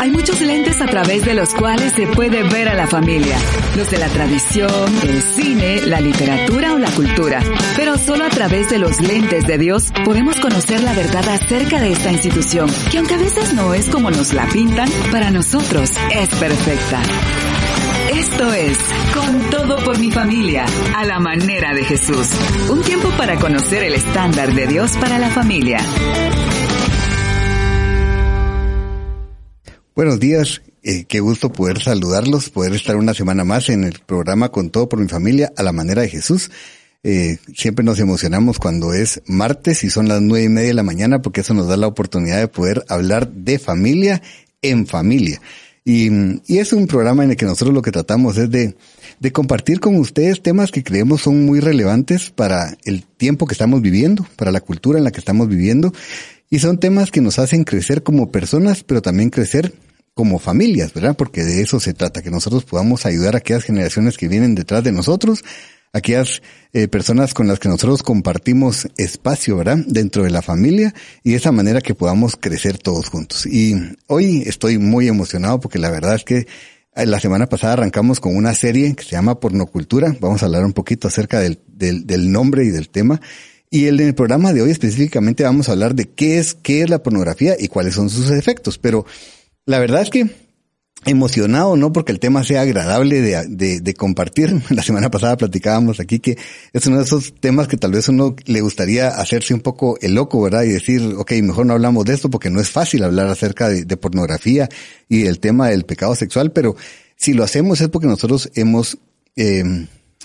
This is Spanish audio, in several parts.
Hay muchos lentes a través de los cuales se puede ver a la familia. Los de la tradición, el cine, la literatura o la cultura. Pero solo a través de los lentes de Dios podemos conocer la verdad acerca de esta institución, que aunque a veces no es como nos la pintan, para nosotros es perfecta. Esto es Con todo por mi familia, a la manera de Jesús. Un tiempo para conocer el estándar de Dios para la familia. Buenos días, eh, qué gusto poder saludarlos, poder estar una semana más en el programa Con todo por mi familia a la manera de Jesús. Eh, siempre nos emocionamos cuando es martes y son las nueve y media de la mañana porque eso nos da la oportunidad de poder hablar de familia en familia. Y, es un programa en el que nosotros lo que tratamos es de, de compartir con ustedes temas que creemos son muy relevantes para el tiempo que estamos viviendo, para la cultura en la que estamos viviendo. Y son temas que nos hacen crecer como personas, pero también crecer como familias, ¿verdad? Porque de eso se trata, que nosotros podamos ayudar a aquellas generaciones que vienen detrás de nosotros, aquellas eh, personas con las que nosotros compartimos espacio, ¿verdad? Dentro de la familia y de esa manera que podamos crecer todos juntos. Y hoy estoy muy emocionado porque la verdad es que eh, la semana pasada arrancamos con una serie que se llama Pornocultura. Vamos a hablar un poquito acerca del, del, del nombre y del tema. Y en el programa de hoy específicamente vamos a hablar de qué es, qué es la pornografía y cuáles son sus efectos. Pero la verdad es que emocionado, no porque el tema sea agradable de, de, compartir. La semana pasada platicábamos aquí que es uno de esos temas que tal vez uno le gustaría hacerse un poco el loco, ¿verdad? Y decir, ok, mejor no hablamos de esto porque no es fácil hablar acerca de, pornografía y del tema del pecado sexual, pero si lo hacemos es porque nosotros hemos, eh,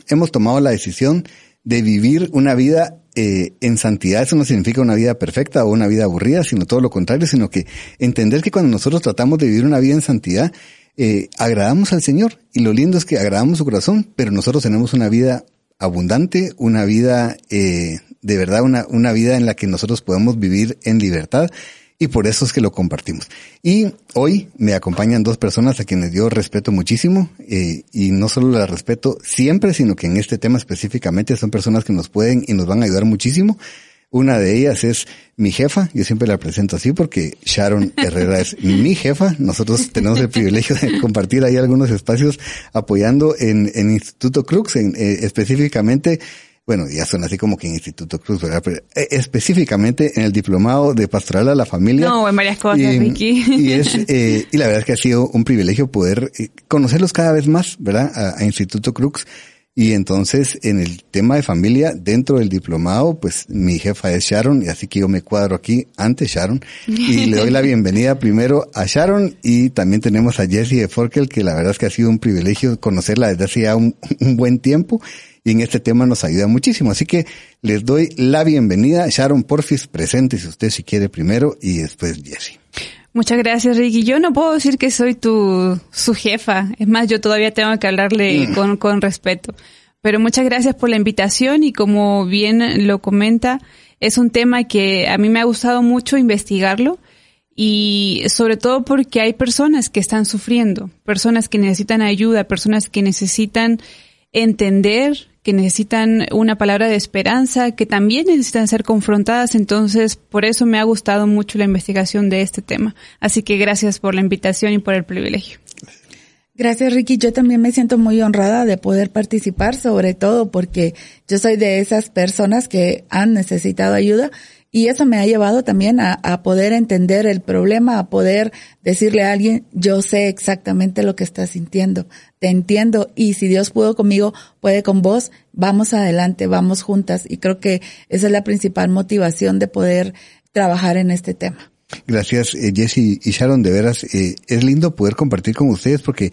hemos tomado la decisión de vivir una vida eh, en santidad eso no significa una vida perfecta o una vida aburrida, sino todo lo contrario, sino que entender que cuando nosotros tratamos de vivir una vida en santidad, eh, agradamos al Señor. Y lo lindo es que agradamos su corazón, pero nosotros tenemos una vida abundante, una vida, eh, de verdad, una, una vida en la que nosotros podemos vivir en libertad y por eso es que lo compartimos. Y hoy me acompañan dos personas a quienes yo respeto muchísimo eh, y no solo las respeto siempre, sino que en este tema específicamente son personas que nos pueden y nos van a ayudar muchísimo. Una de ellas es mi jefa, yo siempre la presento así porque Sharon Herrera es mi jefa. Nosotros tenemos el privilegio de compartir ahí algunos espacios apoyando en, en Instituto Crux, en, eh, específicamente bueno, ya son así como que en Instituto Cruz, ¿verdad? Pero eh, específicamente en el diplomado de pastoral a la familia. No, en varias cosas, y, Ricky. Y es, eh, y la verdad es que ha sido un privilegio poder eh, conocerlos cada vez más, ¿verdad? A, a, Instituto Crux. Y entonces, en el tema de familia, dentro del diplomado, pues mi jefa es Sharon, y así que yo me cuadro aquí ante Sharon. Y le doy la bienvenida primero a Sharon, y también tenemos a Jessie de Forkel, que la verdad es que ha sido un privilegio conocerla desde hace ya un, un buen tiempo y en este tema nos ayuda muchísimo. Así que les doy la bienvenida. Sharon Porfis, presente si usted si quiere primero y después Jessie. Muchas gracias, Ricky. Yo no puedo decir que soy tu su jefa. Es más, yo todavía tengo que hablarle mm. con, con respeto. Pero muchas gracias por la invitación y como bien lo comenta, es un tema que a mí me ha gustado mucho investigarlo y sobre todo porque hay personas que están sufriendo, personas que necesitan ayuda, personas que necesitan entender que necesitan una palabra de esperanza, que también necesitan ser confrontadas. Entonces, por eso me ha gustado mucho la investigación de este tema. Así que gracias por la invitación y por el privilegio. Gracias, Ricky. Yo también me siento muy honrada de poder participar, sobre todo porque yo soy de esas personas que han necesitado ayuda y eso me ha llevado también a, a, poder entender el problema, a poder decirle a alguien, yo sé exactamente lo que estás sintiendo, te entiendo y si Dios pudo conmigo, puede con vos, vamos adelante, vamos juntas. Y creo que esa es la principal motivación de poder trabajar en este tema. Gracias, eh, Jesse y Sharon, de veras, eh, es lindo poder compartir con ustedes porque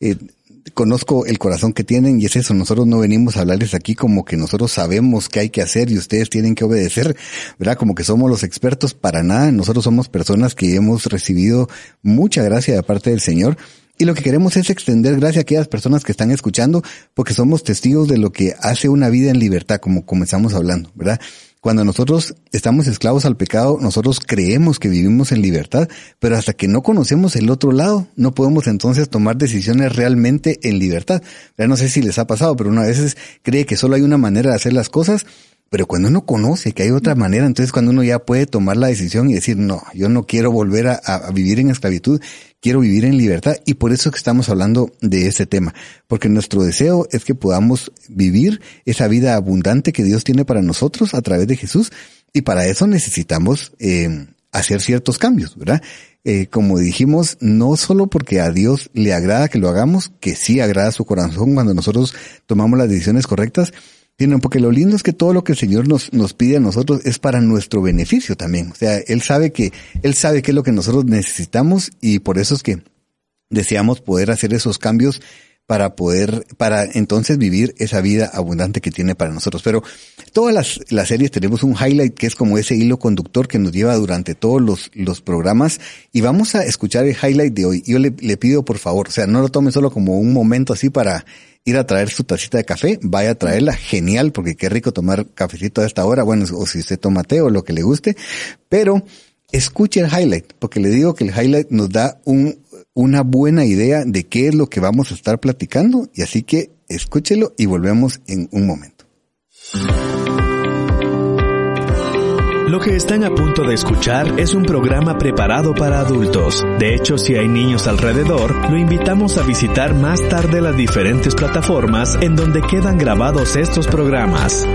eh, conozco el corazón que tienen y es eso, nosotros no venimos a hablarles aquí como que nosotros sabemos qué hay que hacer y ustedes tienen que obedecer, ¿verdad? Como que somos los expertos para nada, nosotros somos personas que hemos recibido mucha gracia de parte del Señor y lo que queremos es extender gracia a aquellas personas que están escuchando porque somos testigos de lo que hace una vida en libertad, como comenzamos hablando, ¿verdad? Cuando nosotros estamos esclavos al pecado, nosotros creemos que vivimos en libertad, pero hasta que no conocemos el otro lado, no podemos entonces tomar decisiones realmente en libertad. Ya no sé si les ha pasado, pero uno a veces cree que solo hay una manera de hacer las cosas, pero cuando uno conoce que hay otra manera, entonces cuando uno ya puede tomar la decisión y decir, no, yo no quiero volver a, a vivir en esclavitud, quiero vivir en libertad y por eso es que estamos hablando de ese tema, porque nuestro deseo es que podamos vivir esa vida abundante que Dios tiene para nosotros a través de Jesús y para eso necesitamos eh, hacer ciertos cambios, ¿verdad? Eh, como dijimos, no solo porque a Dios le agrada que lo hagamos, que sí agrada su corazón cuando nosotros tomamos las decisiones correctas, sino porque lo lindo es que todo lo que el Señor nos, nos pide a nosotros es para nuestro beneficio también. O sea, Él sabe que, Él sabe qué es lo que nosotros necesitamos y por eso es que deseamos poder hacer esos cambios para poder, para entonces vivir esa vida abundante que tiene para nosotros. Pero todas las, las series tenemos un highlight que es como ese hilo conductor que nos lleva durante todos los, los programas y vamos a escuchar el highlight de hoy. Yo le, le pido por favor, o sea, no lo tome solo como un momento así para ir a traer su tacita de café, vaya a traerla, genial, porque qué rico tomar cafecito a esta hora, bueno, o si usted toma té o lo que le guste, pero escuche el highlight, porque le digo que el highlight nos da un, una buena idea de qué es lo que vamos a estar platicando, y así que escúchelo y volvemos en un momento. Lo que están a punto de escuchar es un programa preparado para adultos. De hecho, si hay niños alrededor, lo invitamos a visitar más tarde las diferentes plataformas en donde quedan grabados estos programas.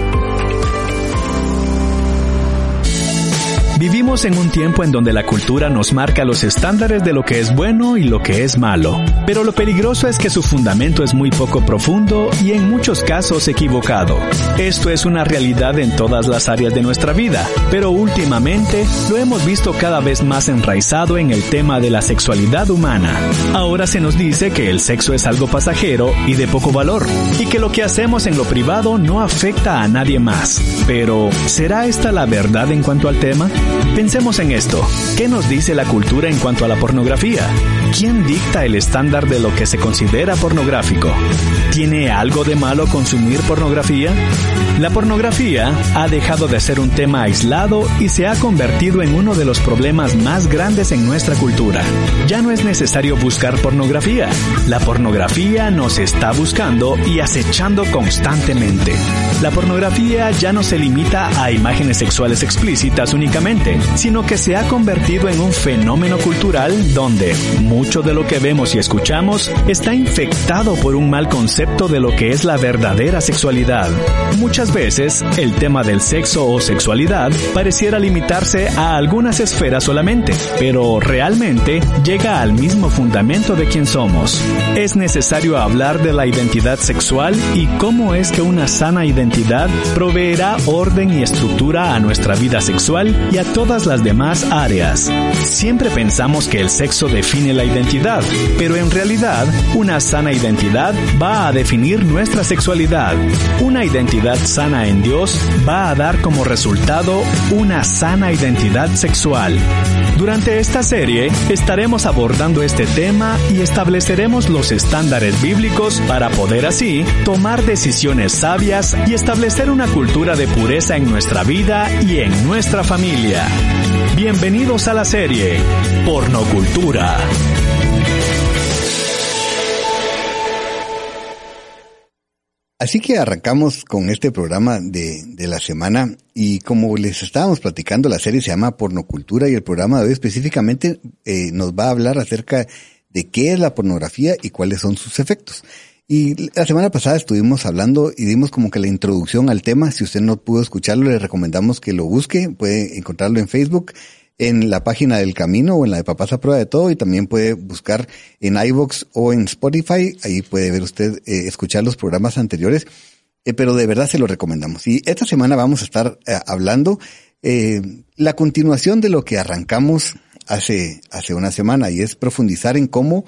Vivimos en un tiempo en donde la cultura nos marca los estándares de lo que es bueno y lo que es malo, pero lo peligroso es que su fundamento es muy poco profundo y en muchos casos equivocado. Esto es una realidad en todas las áreas de nuestra vida, pero últimamente lo hemos visto cada vez más enraizado en el tema de la sexualidad humana. Ahora se nos dice que el sexo es algo pasajero y de poco valor, y que lo que hacemos en lo privado no afecta a nadie más. Pero, ¿será esta la verdad en cuanto al tema? Pensemos en esto. ¿Qué nos dice la cultura en cuanto a la pornografía? ¿Quién dicta el estándar de lo que se considera pornográfico? ¿Tiene algo de malo consumir pornografía? La pornografía ha dejado de ser un tema aislado y se ha convertido en uno de los problemas más grandes en nuestra cultura. Ya no es necesario buscar pornografía. La pornografía nos está buscando y acechando constantemente. La pornografía ya no se limita a imágenes sexuales explícitas únicamente, sino que se ha convertido en un fenómeno cultural donde mucho de lo que vemos y escuchamos está infectado por un mal concepto de lo que es la verdadera sexualidad. Muchas veces, el tema del sexo o sexualidad pareciera limitarse a algunas esferas solamente, pero realmente llega al mismo fundamento de quién somos. Es necesario hablar de la identidad sexual y cómo es que una sana identidad proveerá orden y estructura a nuestra vida sexual y a todas las demás áreas. Siempre pensamos que el sexo define la identidad, pero en realidad una sana identidad va a definir nuestra sexualidad. Una identidad sana en Dios va a dar como resultado una sana identidad sexual. Durante esta serie estaremos abordando este tema y estableceremos los estándares bíblicos para poder así tomar decisiones sabias y establecer una cultura de pureza en nuestra vida y en nuestra familia. Bienvenidos a la serie Pornocultura. Así que arrancamos con este programa de, de, la semana y como les estábamos platicando, la serie se llama Pornocultura y el programa de hoy específicamente eh, nos va a hablar acerca de qué es la pornografía y cuáles son sus efectos. Y la semana pasada estuvimos hablando y dimos como que la introducción al tema. Si usted no pudo escucharlo, le recomendamos que lo busque. Puede encontrarlo en Facebook en la página del Camino o en la de Papás a Prueba de Todo y también puede buscar en iVoox o en Spotify. Ahí puede ver usted, eh, escuchar los programas anteriores. Eh, pero de verdad se lo recomendamos. Y esta semana vamos a estar eh, hablando eh, la continuación de lo que arrancamos hace, hace una semana y es profundizar en cómo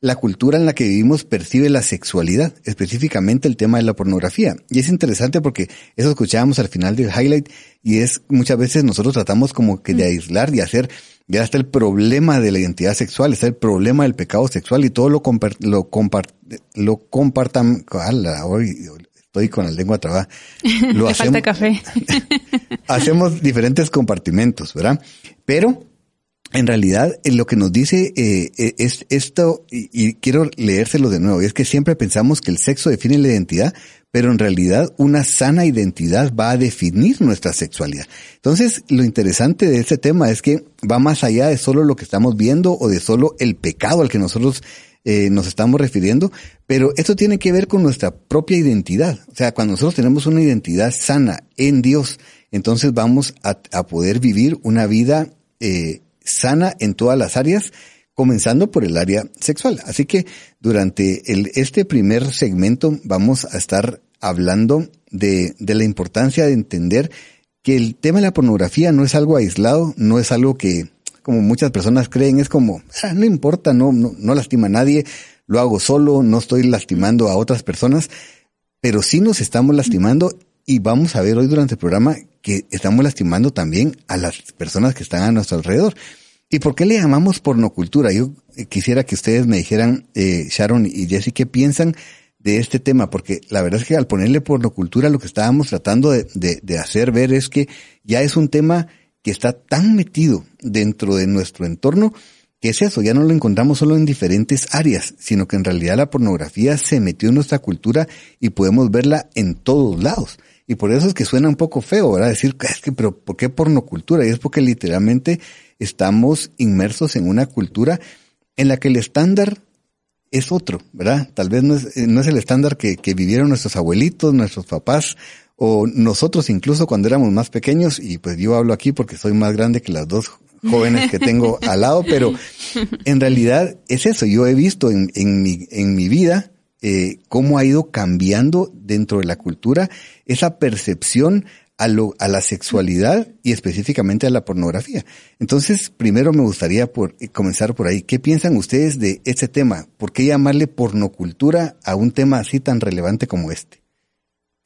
la cultura en la que vivimos percibe la sexualidad, específicamente el tema de la pornografía. Y es interesante porque eso escuchábamos al final del highlight y es muchas veces nosotros tratamos como que de mm. aislar y hacer, ya está el problema de la identidad sexual, está el problema del pecado sexual y todo lo lo lo compartan, hoy estoy con la lengua trabada. Lo hacemos, falta café. hacemos diferentes compartimentos, ¿verdad? Pero en realidad eh, lo que nos dice eh, eh, es esto, y, quiero leérselo de nuevo, es que siempre pensamos que el sexo define la identidad, pero en realidad una sana identidad va a definir nuestra sexualidad. Entonces, lo interesante de este tema es que va más allá de solo lo que estamos viendo o de solo el pecado al que nosotros nos estamos refiriendo, pero esto tiene que ver con nuestra propia identidad. O sea, cuando nosotros tenemos una identidad sana en Dios, entonces vamos a, a poder vivir una vida eh, sana en todas las áreas, comenzando por el área sexual. Así que durante el, este primer segmento vamos a estar hablando de, de la importancia de entender que el tema de la pornografía no es algo aislado, no es algo que, como muchas personas creen, es como, ah, no importa, no, no, no lastima a nadie, lo hago solo, no estoy lastimando a otras personas, pero sí nos estamos lastimando y vamos a ver hoy durante el programa que estamos lastimando también a las personas que están a nuestro alrededor. ¿Y por qué le llamamos pornocultura? Yo eh, quisiera que ustedes me dijeran, eh, Sharon y Jesse, qué piensan de este tema, porque la verdad es que al ponerle pornocultura lo que estábamos tratando de, hacer ver es que ya es un tema que está tan metido dentro de nuestro entorno que es eso, ya no lo encontramos solo en diferentes áreas, sino que en realidad la pornografía se metió en nuestra cultura y podemos verla en todos lados. Y por eso es que suena un poco feo, ¿verdad? Decir, es que, pero ¿por qué pornocultura? Y es porque literalmente estamos inmersos en una cultura en la que el estándar es otro, ¿verdad? Tal vez no es, eh, no es el estándar que, que vivieron nuestros abuelitos, nuestros papás, o nosotros incluso cuando éramos más pequeños, y pues yo hablo aquí porque soy más grande que las dos jóvenes que tengo al lado, pero en realidad es eso, yo he visto en, en, mi, en mi vida eh, cómo ha ido cambiando dentro de la cultura esa percepción a, lo, a la sexualidad y específicamente a la pornografía. Entonces, primero me gustaría por, eh, comenzar por ahí. ¿Qué piensan ustedes de este tema? ¿Por qué llamarle pornocultura a un tema así tan relevante como este?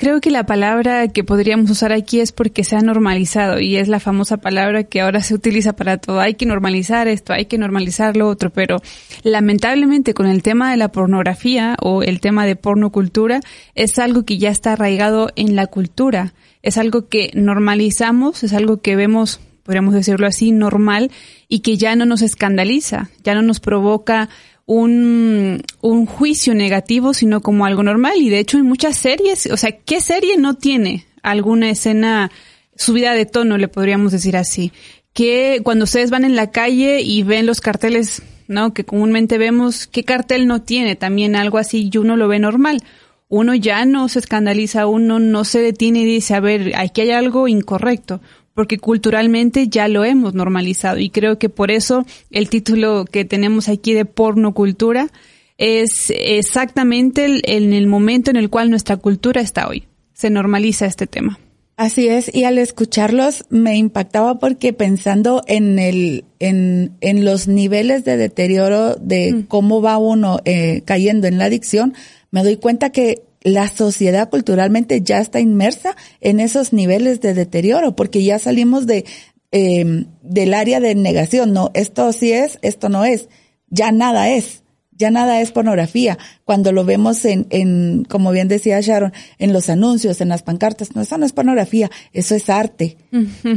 Creo que la palabra que podríamos usar aquí es porque se ha normalizado y es la famosa palabra que ahora se utiliza para todo. Hay que normalizar esto, hay que normalizar lo otro, pero lamentablemente con el tema de la pornografía o el tema de pornocultura es algo que ya está arraigado en la cultura, es algo que normalizamos, es algo que vemos podríamos decirlo así, normal y que ya no nos escandaliza, ya no nos provoca un, un juicio negativo, sino como algo normal. Y de hecho en muchas series, o sea, ¿qué serie no tiene alguna escena subida de tono, le podríamos decir así? Que cuando ustedes van en la calle y ven los carteles, ¿no? Que comúnmente vemos, ¿qué cartel no tiene? También algo así y uno lo ve normal. Uno ya no se escandaliza, uno no se detiene y dice, a ver, aquí hay algo incorrecto porque culturalmente ya lo hemos normalizado y creo que por eso el título que tenemos aquí de pornocultura es exactamente en el momento en el cual nuestra cultura está hoy. Se normaliza este tema. Así es, y al escucharlos me impactaba porque pensando en el, en, en los niveles de deterioro de mm. cómo va uno eh, cayendo en la adicción, me doy cuenta que la sociedad culturalmente ya está inmersa en esos niveles de deterioro, porque ya salimos de eh, del área de negación, no, esto sí es, esto no es, ya nada es, ya nada es pornografía. Cuando lo vemos en, en, como bien decía Sharon, en los anuncios, en las pancartas, no, eso no es pornografía, eso es arte.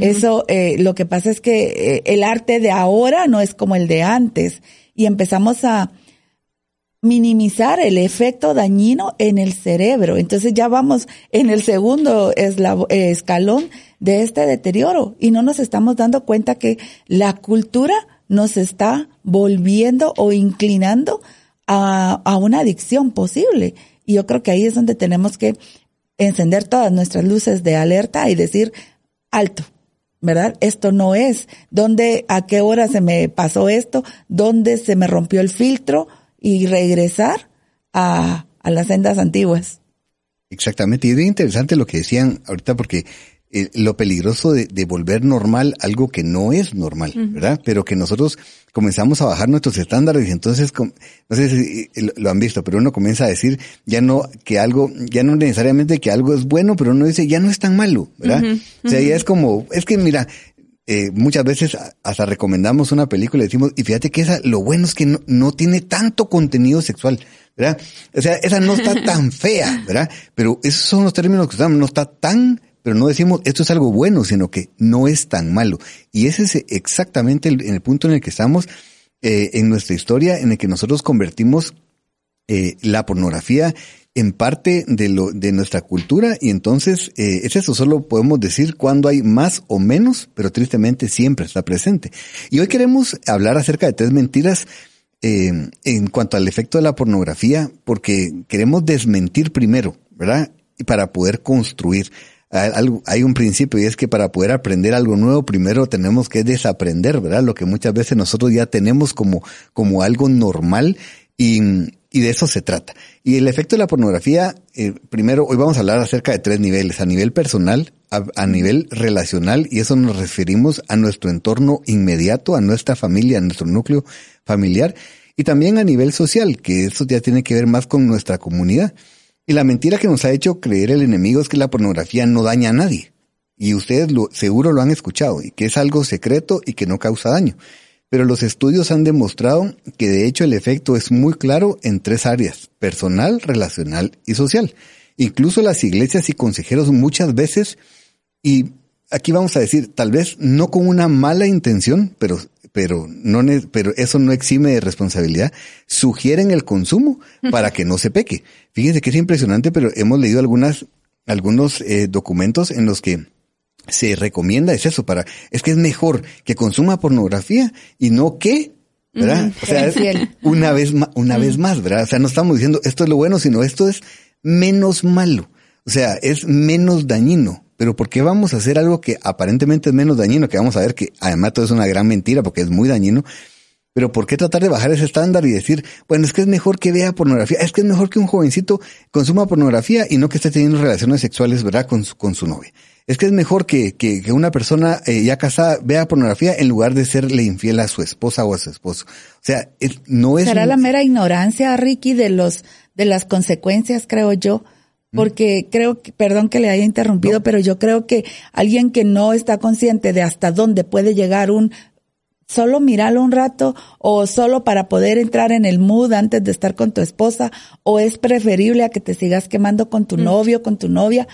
Eso, eh, lo que pasa es que eh, el arte de ahora no es como el de antes y empezamos a, minimizar el efecto dañino en el cerebro. Entonces ya vamos en el segundo escalón de este deterioro y no nos estamos dando cuenta que la cultura nos está volviendo o inclinando a una adicción posible. Y yo creo que ahí es donde tenemos que encender todas nuestras luces de alerta y decir, alto, ¿verdad? Esto no es. ¿Dónde, a qué hora se me pasó esto? ¿Dónde se me rompió el filtro? Y regresar a, a las sendas antiguas. Exactamente, y es interesante lo que decían ahorita porque eh, lo peligroso de, de, volver normal algo que no es normal, ¿verdad? Pero que nosotros comenzamos a bajar nuestros estándares y entonces, no sé si lo han visto, pero uno comienza a decir ya no que algo, ya no necesariamente que algo es bueno, pero uno dice ya no es tan malo, ¿verdad? O sea, ya es como, es que mira, eh, muchas veces hasta recomendamos una película y decimos, y fíjate que esa, lo bueno es que no, no tiene tanto contenido sexual, ¿verdad? O sea, esa no está tan fea, ¿verdad? Pero esos son los términos que usamos, no está tan pero no decimos esto es algo bueno, sino que no es tan malo. Y ese es exactamente el, el punto en el que estamos eh, en nuestra historia, en el que nosotros convertimos eh, la pornografía en parte de, lo, de nuestra cultura y entonces eh, es eso, solo podemos decir cuando hay más o menos, pero tristemente siempre está presente. Y hoy queremos hablar acerca de tres mentiras eh, en cuanto al efecto de la pornografía, porque queremos desmentir primero, ¿verdad? Y para poder construir hay un principio y es que para poder aprender algo nuevo primero tenemos que desaprender, ¿verdad? Lo que muchas veces nosotros ya tenemos como, como algo normal y, y de eso se trata. Y el efecto de la pornografía, eh, primero, hoy vamos a hablar acerca de tres niveles, a nivel personal, a, a, nivel relacional, y eso nos referimos a nuestro entorno inmediato, a nuestra familia, a nuestro núcleo familiar, y también a nivel social, que eso ya tiene que ver más con nuestra comunidad. Y la mentira que nos ha hecho creer el enemigo es que la pornografía no daña a nadie. Y ustedes lo, seguro lo han escuchado, y que es algo secreto y que no causa daño. Pero los estudios han demostrado que de hecho el efecto es muy claro en tres áreas, personal, relacional y social. Incluso las iglesias y consejeros muchas veces, y aquí vamos a decir, tal vez no con una mala intención, pero pero no pero eso no exime de responsabilidad, sugieren el consumo para que no se peque. Fíjense que es impresionante, pero hemos leído algunas algunos eh, documentos en los que se recomienda es eso para es que es mejor que consuma pornografía y no que ¿verdad? o sea, es una vez una vez más, ¿verdad? O sea, no estamos diciendo esto es lo bueno, sino esto es menos malo. O sea, es menos dañino. Pero ¿por qué vamos a hacer algo que aparentemente es menos dañino? Que vamos a ver que además todo es una gran mentira porque es muy dañino. Pero ¿por qué tratar de bajar ese estándar y decir, bueno, es que es mejor que vea pornografía, es que es mejor que un jovencito consuma pornografía y no que esté teniendo relaciones sexuales, ¿verdad?, con su, con su novia. Es que es mejor que, que, que una persona eh, ya casada vea pornografía en lugar de serle infiel a su esposa o a su esposo. O sea, es, no es... Será la mera ignorancia, Ricky, de los, de las consecuencias, creo yo, porque creo que, perdón que le haya interrumpido, pero yo creo que alguien que no está consciente de hasta dónde puede llegar un solo mirarlo un rato o solo para poder entrar en el mood antes de estar con tu esposa o es preferible a que te sigas quemando con tu novio, con tu novia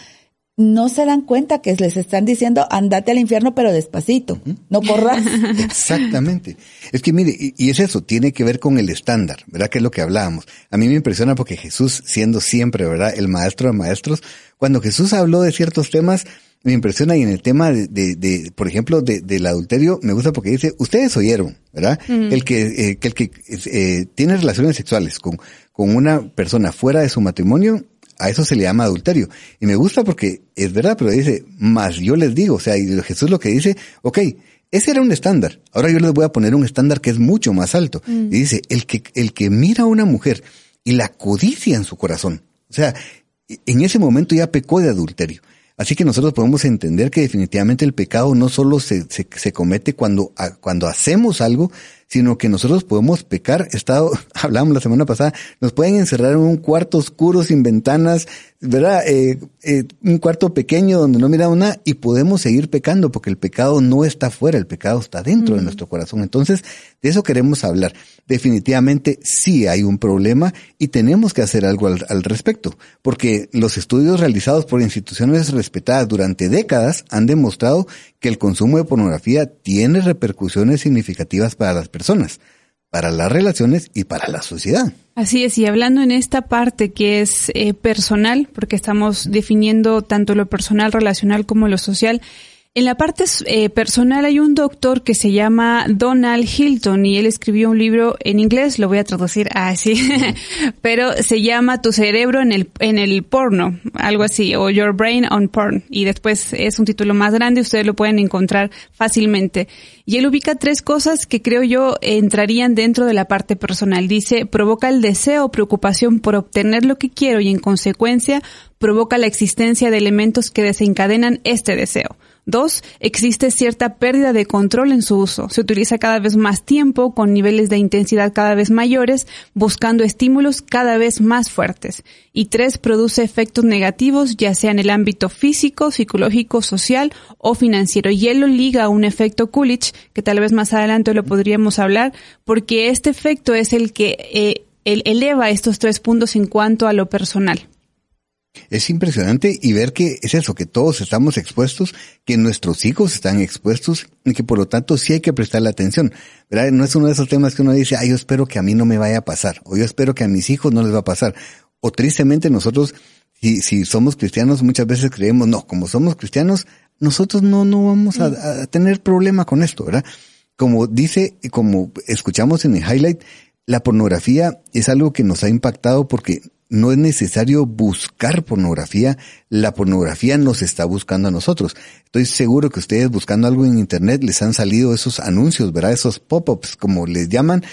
no se dan cuenta que les están diciendo andate al infierno pero despacito, no corras. Exactamente. Es que mire, y, es eso, tiene que ver con el estándar, ¿verdad? Que es lo que hablábamos. A mí me impresiona porque Jesús, siendo siempre, ¿verdad? El maestro de maestros, cuando Jesús habló de ciertos temas, me impresiona y en el tema de, de, por ejemplo, de, del adulterio, me gusta porque dice, ustedes oyeron, ¿verdad? El que, eh, que el que eh, tiene relaciones sexuales con, con una persona fuera de su matrimonio, a eso se le llama adulterio. Y me gusta porque es verdad, pero dice, más yo les digo, o sea, y Jesús lo que dice, ok, ese era un estándar. Ahora yo les voy a poner un estándar que es mucho más alto. Mm. Y dice, el que, el que mira a una mujer y la codicia en su corazón, o sea, en ese momento ya pecó de adulterio. Así que nosotros podemos entender que definitivamente el pecado no solo se, se, se comete cuando, cuando hacemos algo, sino que nosotros podemos pecar. Estado, hablamos la semana pasada, nos pueden encerrar en un cuarto oscuro sin ventanas, ¿verdad? Eh, eh, un cuarto pequeño donde no miramos nada y podemos seguir pecando porque el pecado no está fuera, el pecado está dentro de nuestro corazón. Entonces, de eso queremos hablar. Definitivamente sí hay un problema y tenemos que hacer algo al, al respecto, porque los estudios realizados por instituciones respetadas durante décadas han demostrado que el consumo de pornografía tiene repercusiones significativas para las personas, para las relaciones y para la sociedad. Así es, y hablando en esta parte que es eh, personal, porque estamos definiendo tanto lo personal, relacional como lo social, En la parte eh, personal hay un doctor que se llama Donald Hilton y él escribió un libro en inglés, lo voy a traducir así, pero se llama Tu cerebro en el, en el porno, algo así, o Your Brain on Porn. Y después es un título más grande, ustedes lo pueden encontrar fácilmente. Y él ubica tres cosas que creo yo entrarían dentro de la parte personal. Dice, provoca el deseo o preocupación por obtener lo que quiero y en consecuencia provoca la existencia de elementos que desencadenan este deseo. Dos, existe cierta pérdida de control en su uso. Se utiliza cada vez más tiempo, con niveles de intensidad cada vez mayores, buscando estímulos cada vez más fuertes. Y tres, produce efectos negativos, ya sea en el ámbito físico, psicológico, social o financiero. Y él lo liga a un efecto Coolidge, que tal vez más adelante lo podríamos hablar, porque este efecto es el que eh, eleva estos tres puntos en cuanto a lo personal. Es impresionante y ver que es eso, que todos estamos expuestos, que nuestros hijos están expuestos y que por lo tanto sí hay que prestarle atención. ¿verdad? No es uno de esos temas que uno dice, ay, yo espero que a mí no me vaya a pasar, o yo espero que a mis hijos no les va a pasar. O tristemente nosotros, si, si somos cristianos, muchas veces creemos, no, como somos cristianos, nosotros no, no vamos a, a tener problema con esto, ¿verdad? Como dice, como escuchamos en el highlight, la pornografía es algo que nos ha impactado porque no es necesario buscar pornografía, la pornografía nos está buscando a nosotros. Estoy seguro que ustedes buscando algo en internet les han salido esos anuncios, ¿verdad? Esos pop-ups, como les llaman,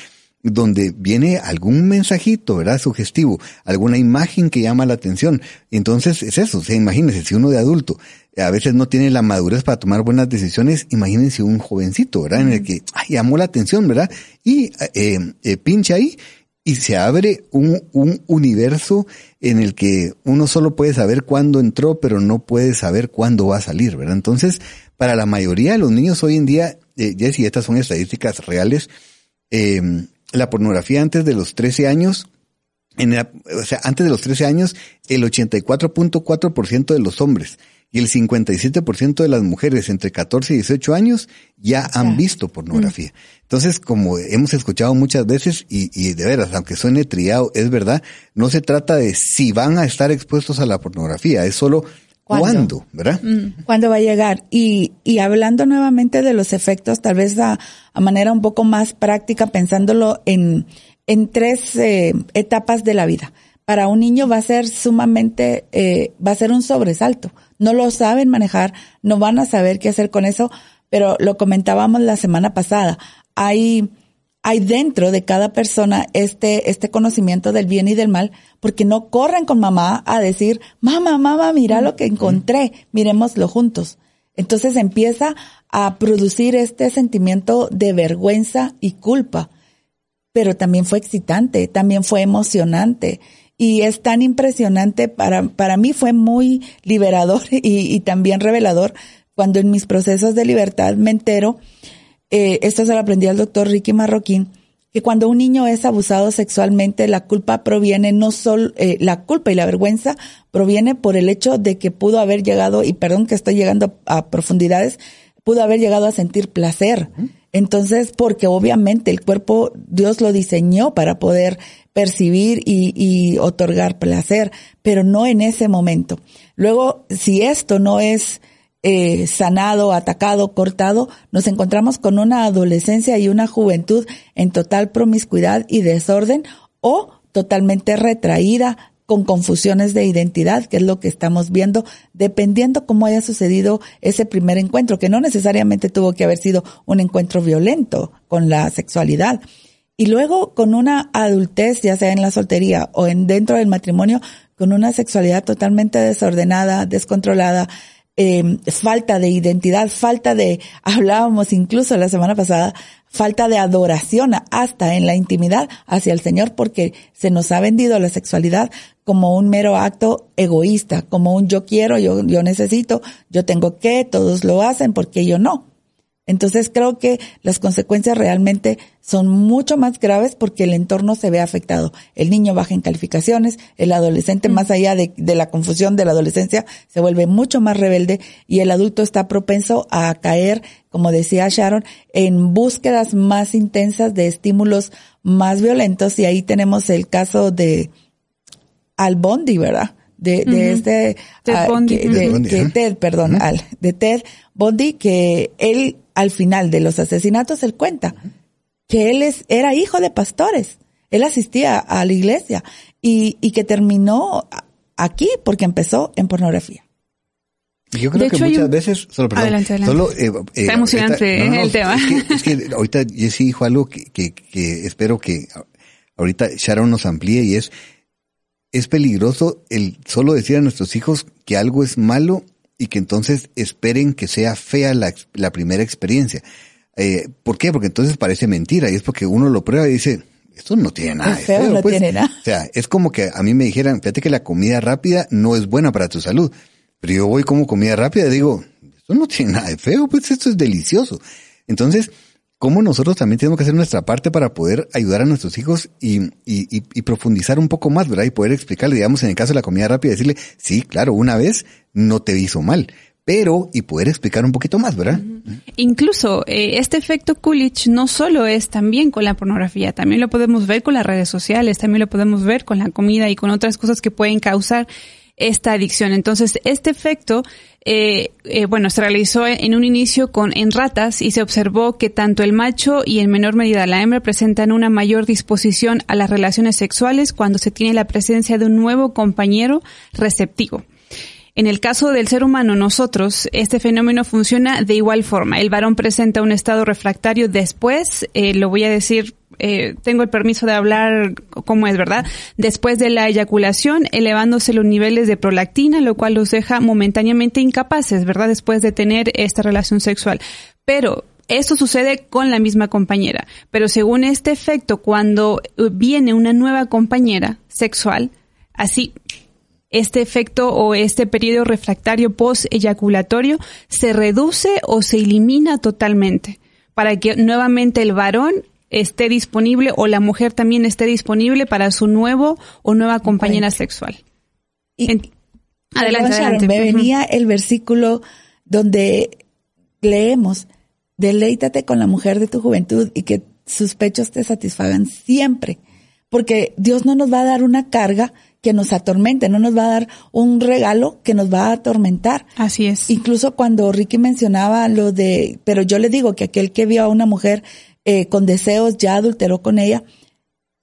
donde viene algún mensajito, ¿verdad? Sugestivo, alguna imagen que llama la atención. Entonces es eso, o sea, imagínense, si uno de adulto a veces no tiene la madurez para tomar buenas decisiones, imagínense un jovencito, ¿verdad? En el que ay, llamó la atención, ¿verdad? Y eh, eh, pincha ahí y se abre un, un, universo en el que uno solo puede saber cuándo entró, pero no puede saber cuándo va a salir, ¿verdad? Entonces, para la mayoría de los niños hoy en día, eh, Jess, y estas son estadísticas reales, eh, la pornografía antes de los 13 años, en o sea, antes de los 13 años, el 84.4% de los hombres y el 57% de las mujeres entre 14 y 18 años ya han visto pornografía. Entonces, como hemos escuchado muchas veces, y, y, de veras, aunque suene triado, es verdad, no se trata de si van a estar expuestos a la pornografía, es solo cuándo, ¿verdad? Mm. ¿Cuándo va a llegar? Y, y hablando nuevamente de los efectos, tal vez a, a manera un poco más práctica, pensándolo en, en tres eh, etapas de la vida. Para un niño va a ser sumamente, eh, va a ser un sobresalto no lo saben manejar, no van a saber qué hacer con eso, pero lo comentábamos la semana pasada. Hay, hay dentro de cada persona este, este conocimiento del bien y del mal, porque no corren con mamá a decir, mamá, mamá, mira lo que encontré, miremoslo juntos. Entonces empieza a producir este sentimiento de vergüenza y culpa. Pero también fue excitante, también fue emocionante y es tan impresionante, para, para mí fue muy liberador y, y también revelador cuando en mis procesos de libertad me entero, eh, esto se lo aprendí al doctor Ricky Marroquín, que cuando un niño es abusado sexualmente, la culpa proviene no solo, eh, la culpa y la vergüenza proviene por el hecho de que pudo haber llegado, y perdón que estoy llegando a profundidades, pudo haber llegado a sentir placer. Entonces, porque obviamente el cuerpo Dios lo diseñó para poder percibir y, y, otorgar placer, pero no en ese momento. Luego, si esto no es eh, sanado, atacado, cortado, nos encontramos con una adolescencia y una juventud en total promiscuidad y desorden o totalmente retraída, con confusiones de identidad, que es lo que estamos viendo, dependiendo cómo haya sucedido ese primer encuentro, que no necesariamente tuvo que haber sido un encuentro violento con la sexualidad. Y luego con una adultez, ya sea en la soltería o en dentro del matrimonio, con una sexualidad totalmente desordenada, descontrolada, eh, falta de identidad, falta de, hablábamos incluso la semana pasada, falta de adoración hasta en la intimidad hacia el Señor porque se nos ha vendido la sexualidad como un mero acto egoísta, como un yo quiero, yo, yo necesito, yo tengo que, todos lo hacen porque yo no. Entonces creo que las consecuencias realmente son mucho más graves porque el entorno se ve afectado. El niño baja en calificaciones, el adolescente, más allá de, de, la confusión de la adolescencia, se vuelve mucho más rebelde y el adulto está propenso a caer, como decía Sharon, en búsquedas más intensas de estímulos más violentos y ahí tenemos el caso de Al Bondi, ¿verdad? de, de este Ted ah, Bundy. que- de, Ted que. Ted, perdón, al- de Ted Bundy, que él al final de los asesinatos él cuenta que él es, era hijo de pastores. Él asistía a la iglesia y, y que terminó aquí porque empezó en pornografía. Yo creo De que hecho, muchas un- veces, solo, perdón, Adelante, adelante. solo, eh, eh, Está emocionante, ahorita- ¿eh? el tema. Es que, es que ahorita Jesse dijo algo que, que, que espero que ahorita Sharon nos amplíe y es, es peligroso el solo decir a nuestros hijos que algo es malo y que entonces esperen que sea fea la, la primera experiencia. Eh, ¿Por qué? Porque entonces parece mentira y es porque uno lo prueba y dice, esto no tiene nada Es de feo, feo, no pues". tiene nada. O sea, es como que a mí me dijeran, fíjate que la comida rápida no es buena para tu salud. Pero yo voy como comida rápida y digo, esto no tiene nada de feo, pues esto es delicioso. Entonces, ¿cómo nosotros también tenemos que hacer nuestra parte para poder ayudar a nuestros hijos y, profundizar un poco más, ¿verdad? Y poder explicarle, digamos, en el caso de la comida rápida, decirle, sí, claro, una vez no te hizo mal, pero, y poder explicar un poquito más, ¿verdad? Incluso eh, este efecto Coolidge no solo es también con la pornografía, también lo podemos ver con las redes sociales, también lo podemos ver con la comida y con otras cosas que pueden causar esta adicción. Entonces, este efecto, eh, eh, bueno, se realizó en un inicio con en ratas y se observó que tanto el macho y en menor medida la hembra presentan una mayor disposición a las relaciones sexuales cuando se tiene la presencia de un nuevo compañero receptivo. En el caso del ser humano, nosotros, este fenómeno funciona de igual forma. El varón presenta un estado refractario después, eh, lo voy a decir, eh, tengo el permiso de hablar como es, ¿verdad? Después de la eyaculación, elevándose los niveles de prolactina, lo cual los deja momentáneamente incapaces, ¿verdad? Después de tener esta relación sexual. Pero esto sucede con la misma compañera. Pero según este efecto, cuando viene una nueva compañera sexual, así este efecto o este periodo refractario post-eyaculatorio se reduce o se elimina totalmente para que nuevamente el varón esté disponible o la mujer también esté disponible para su nuevo o nueva compañera sexual. Y, En- adelante, adelante. Me venía el versículo donde leemos, deleítate con la mujer de tu juventud y que sus pechos te satisfagan siempre. Porque Dios no nos va a dar una carga que nos atormente, no nos va a dar un regalo que nos va a atormentar. Así es. Incluso cuando Ricky mencionaba lo de, pero yo le digo que aquel que vio a una mujer eh, con deseos ya adulteró con ella,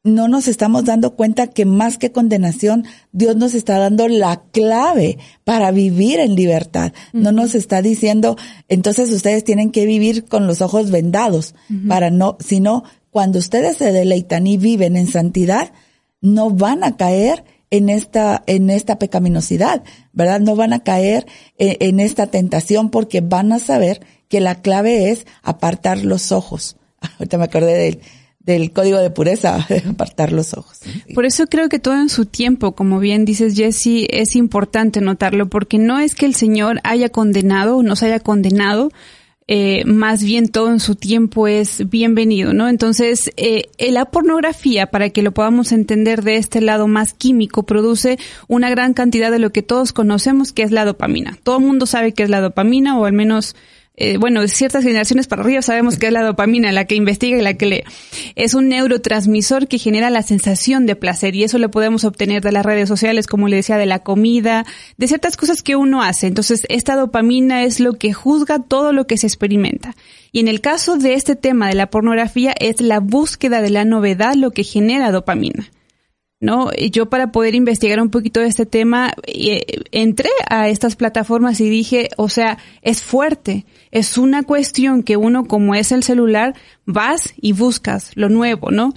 no nos estamos dando cuenta que más que condenación, Dios nos está dando la clave para vivir en libertad. No nos está diciendo, entonces ustedes tienen que vivir con los ojos vendados para no, sino cuando ustedes se deleitan y viven en santidad, no van a caer en esta, en esta pecaminosidad, ¿verdad? No van a caer en, en esta tentación porque van a saber que la clave es apartar los ojos. Ahorita me acordé del, del código de pureza, apartar los ojos. Por eso creo que todo en su tiempo, como bien dices Jesse, es importante notarlo, porque no es que el Señor haya condenado o nos haya condenado, eh, más bien todo en su tiempo es bienvenido, ¿no? Entonces, eh, la pornografía, para que lo podamos entender de este lado más químico, produce una gran cantidad de lo que todos conocemos, que es la dopamina. Todo el mundo sabe que es la dopamina, o al menos eh, bueno, ciertas generaciones para arriba sabemos que es la dopamina, la que investiga y la que lee. Es un neurotransmisor que genera la sensación de placer y eso lo podemos obtener de las redes sociales, como le decía, de la comida, de ciertas cosas que uno hace. Entonces, esta dopamina es lo que juzga todo lo que se experimenta. Y en el caso de este tema de la pornografía, es la búsqueda de la novedad lo que genera dopamina. ¿No? Yo para poder investigar un poquito de este tema, eh, entré a estas plataformas y dije, o sea, es fuerte, es una cuestión que uno como es el celular, vas y buscas lo nuevo, ¿no?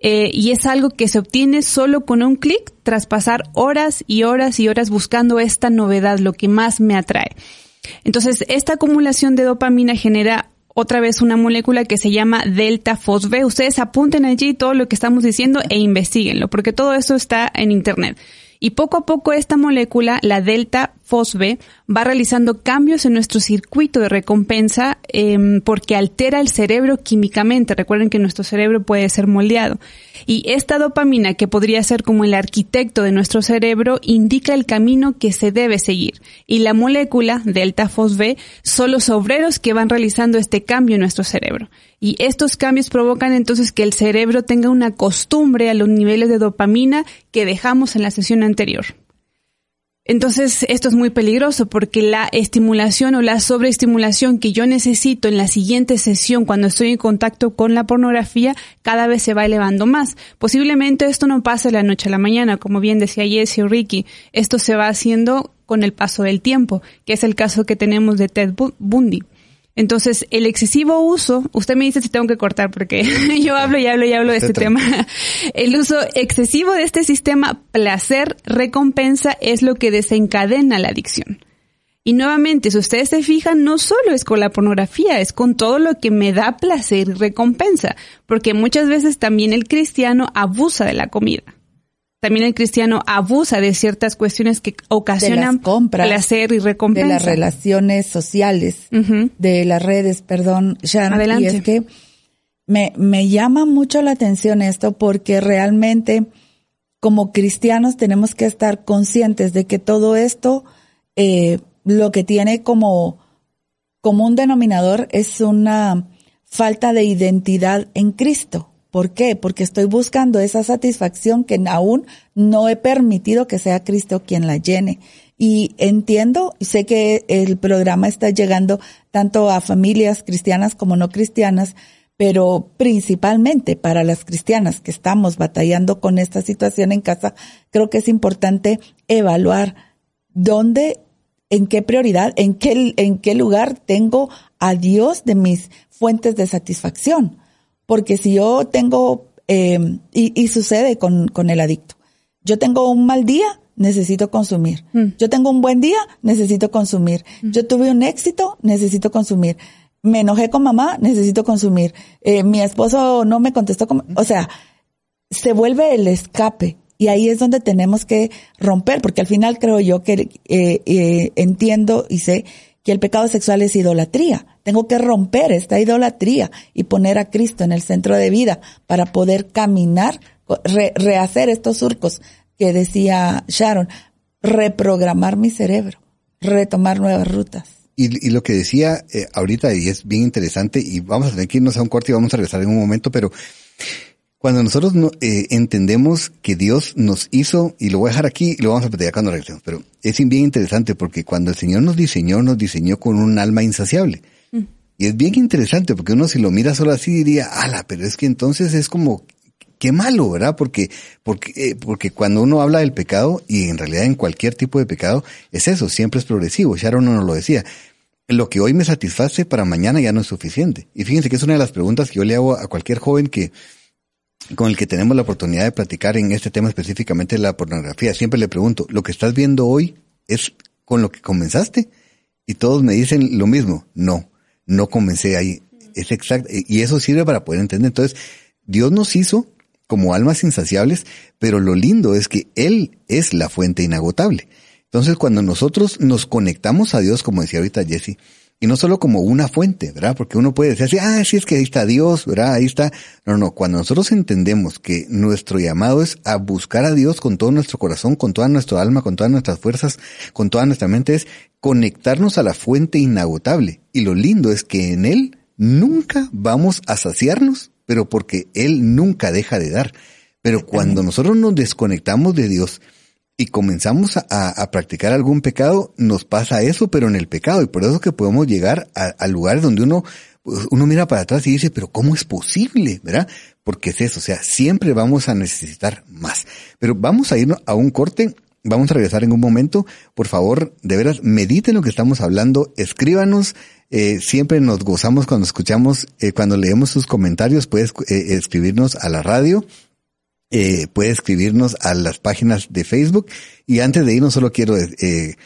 Eh, y es algo que se obtiene solo con un clic tras pasar horas y horas y horas buscando esta novedad, lo que más me atrae. Entonces, esta acumulación de dopamina genera otra vez una molécula que se llama delta fosb. Ustedes apunten allí todo lo que estamos diciendo e investiguenlo, porque todo esto está en internet. Y poco a poco esta molécula, la delta fosb, va realizando cambios en nuestro circuito de recompensa eh, porque altera el cerebro químicamente. Recuerden que nuestro cerebro puede ser moldeado. Y esta dopamina, que podría ser como el arquitecto de nuestro cerebro, indica el camino que se debe seguir. Y la molécula delta fosb son los obreros que van realizando este cambio en nuestro cerebro. Y estos cambios provocan entonces que el cerebro tenga una costumbre a los niveles de dopamina que dejamos en la sesión anterior. Entonces, esto es muy peligroso porque la estimulación o la sobreestimulación que yo necesito en la siguiente sesión cuando estoy en contacto con la pornografía cada vez se va elevando más. Posiblemente esto no pase de la noche a la mañana, como bien decía Jesse o Ricky. Esto se va haciendo con el paso del tiempo, que es el caso que tenemos de Ted Bundy. Entonces, el excesivo uso, usted me dice si tengo que cortar porque yo hablo y hablo y hablo de este tema. El uso excesivo de este sistema placer-recompensa es lo que desencadena la adicción. Y nuevamente, si ustedes se fijan, no solo es con la pornografía, es con todo lo que me da placer y recompensa, porque muchas veces también el cristiano abusa de la comida también el cristiano abusa de ciertas cuestiones que ocasionan placer y recompensa. De las relaciones sociales, de las redes, perdón, Sharon. Adelante. Y es que me, me llama mucho la atención esto porque realmente como cristianos tenemos que estar conscientes de que todo esto eh, lo que tiene como, como un denominador es una falta de identidad en Cristo. ¿Por qué? Porque estoy buscando esa satisfacción que aún no he permitido que sea Cristo quien la llene. Y entiendo, sé que el programa está llegando tanto a familias cristianas como no cristianas, pero principalmente para las cristianas que estamos batallando con esta situación en casa, creo que es importante evaluar dónde, en qué prioridad, en qué, en qué lugar tengo a Dios de mis fuentes de satisfacción porque si yo tengo, eh, y, sucede con, con el adicto, yo tengo un mal día, necesito consumir. Mm. Yo tengo un buen día, necesito consumir. Mm. Yo tuve un éxito, necesito consumir. Me enojé con mamá, necesito consumir. Eh, mi esposo no me contestó, o sea, se vuelve el escape. Y ahí es donde tenemos que romper, porque al final creo yo que eh, eh, entiendo y sé que el pecado sexual es idolatría. Tengo que romper esta idolatría y poner a Cristo en el centro de vida para poder caminar, rehacer estos surcos que decía Sharon, reprogramar mi cerebro, retomar nuevas rutas. Y, lo que decía eh, ahorita, y es bien interesante, y vamos a tener que irnos a un corte y vamos a regresar en un momento, pero cuando nosotros no, eh, entendemos que Dios nos hizo, y lo voy a dejar aquí y lo vamos a platicar cuando regresemos, pero es bien interesante porque cuando el Señor nos diseñó, nos diseñó con un alma insaciable. Mm. Y es bien interesante porque uno si lo mira solo así diría, ala, pero es que entonces es como, qué malo, ¿verdad? Porque, porque, eh, porque cuando uno habla del pecado, y en realidad en cualquier tipo de pecado, es eso, siempre es progresivo. Sharon no nos lo decía. Lo que hoy me satisface para mañana ya no es suficiente. Y fíjense que es una de las preguntas que yo le hago a cualquier joven que, con el que tenemos la oportunidad de platicar en este tema específicamente la pornografía. Siempre le pregunto, ¿lo que estás viendo hoy es con lo que comenzaste? Y todos me dicen lo mismo, no, no comencé ahí. Es exacto, y eso sirve para poder entender. Entonces, Dios nos hizo como almas insaciables, pero lo lindo es que Él es la fuente inagotable. Entonces, cuando nosotros nos conectamos a Dios, como decía ahorita Jesse, y no solo como una fuente, ¿verdad? Porque uno puede decir así, ah, sí es que ahí está Dios, ¿verdad? Ahí está. No, no, cuando nosotros entendemos que nuestro llamado es a buscar a Dios con todo nuestro corazón, con toda nuestra alma, con todas nuestras fuerzas, con toda nuestra mente, es conectarnos a la fuente inagotable. Y lo lindo es que en Él nunca vamos a saciarnos, pero porque Él nunca deja de dar. Pero cuando nosotros nos desconectamos de Dios, y comenzamos a, practicar algún pecado, nos pasa eso, pero en el pecado. Y por eso que podemos llegar a, lugares donde uno, pues, uno mira para atrás y dice, pero ¿cómo es posible? ¿Verdad? Porque es eso, o sea, siempre vamos a necesitar más. Pero vamos a ir a un corte. Vamos a regresar en un momento. Por favor, de veras, mediten lo que estamos hablando, escríbanos. Eh, siempre nos gozamos cuando escuchamos, eh, cuando leemos sus comentarios, puedes eh, escribirnos a la radio eh, puede escribirnos a las páginas de Facebook. Y antes de irnos, solo quiero eh,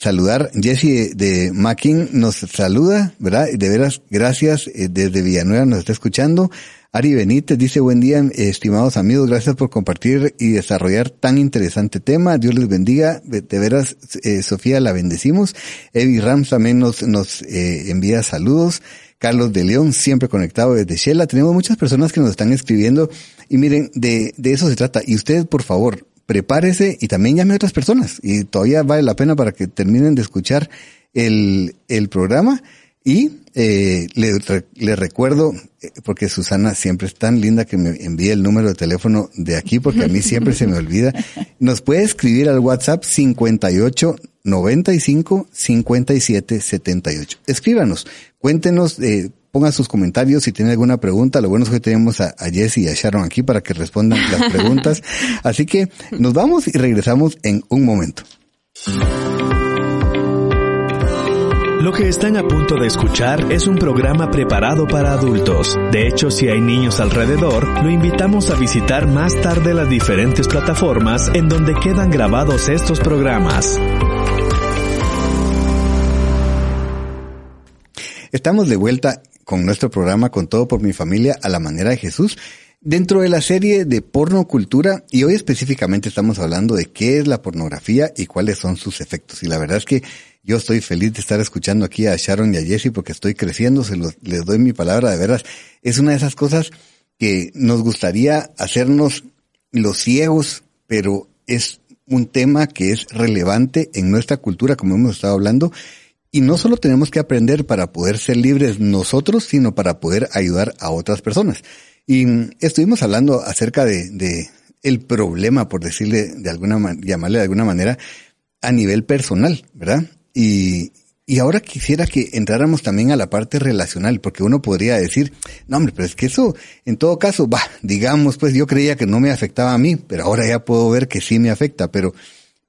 saludar. Jesse de Mackin nos saluda, ¿verdad? De veras, gracias. Eh, desde Villanueva nos está escuchando. Ari Benítez dice, buen día, estimados amigos, gracias por compartir y desarrollar tan interesante tema. Dios les bendiga. De, veras, eh, Sofía, la bendecimos. Evi Rams también nos, nos eh, envía saludos. Carlos de León, siempre conectado desde Shela. Tenemos muchas personas que nos están escribiendo y miren, de, de eso se trata. Y usted, por favor, prepárese y también llame a otras personas. Y todavía vale la pena para que terminen de escuchar el, el programa. Y eh, le, le, recuerdo, eh, porque Susana siempre es tan linda que me envíe el número de teléfono de aquí, porque a mí siempre se me olvida. Nos puede escribir al WhatsApp 58 95 57 78. Escríbanos, cuéntenos, eh, pongan sus comentarios si tienen alguna pregunta. Lo bueno es que tenemos a, a Jesse y a Sharon aquí para que respondan las preguntas. Así que nos vamos y regresamos en un momento. Lo que están a punto de escuchar es un programa preparado para adultos. De hecho, si hay niños alrededor, lo invitamos a visitar más tarde las diferentes plataformas en donde quedan grabados estos programas. Estamos de vuelta con nuestro programa Con todo por mi familia a la manera de Jesús. Dentro de la serie de pornocultura, y hoy específicamente estamos hablando de qué es la pornografía y cuáles son sus efectos. Y la verdad es que yo estoy feliz de estar escuchando aquí a Sharon y a Jesse porque estoy creciendo, se los, les doy mi palabra de veras. Es una de esas cosas que nos gustaría hacernos los ciegos, pero es un tema que es relevante en nuestra cultura, como hemos estado hablando, y no solo tenemos que aprender para poder ser libres nosotros, sino para poder ayudar a otras personas. Y estuvimos hablando acerca de, de el problema, por decirle de alguna llamarle de alguna manera, a nivel personal, ¿verdad? Y, y ahora quisiera que entráramos también a la parte relacional, porque uno podría decir, no hombre, pero es que eso, en todo caso, va, digamos, pues yo creía que no me afectaba a mí, pero ahora ya puedo ver que sí me afecta, pero,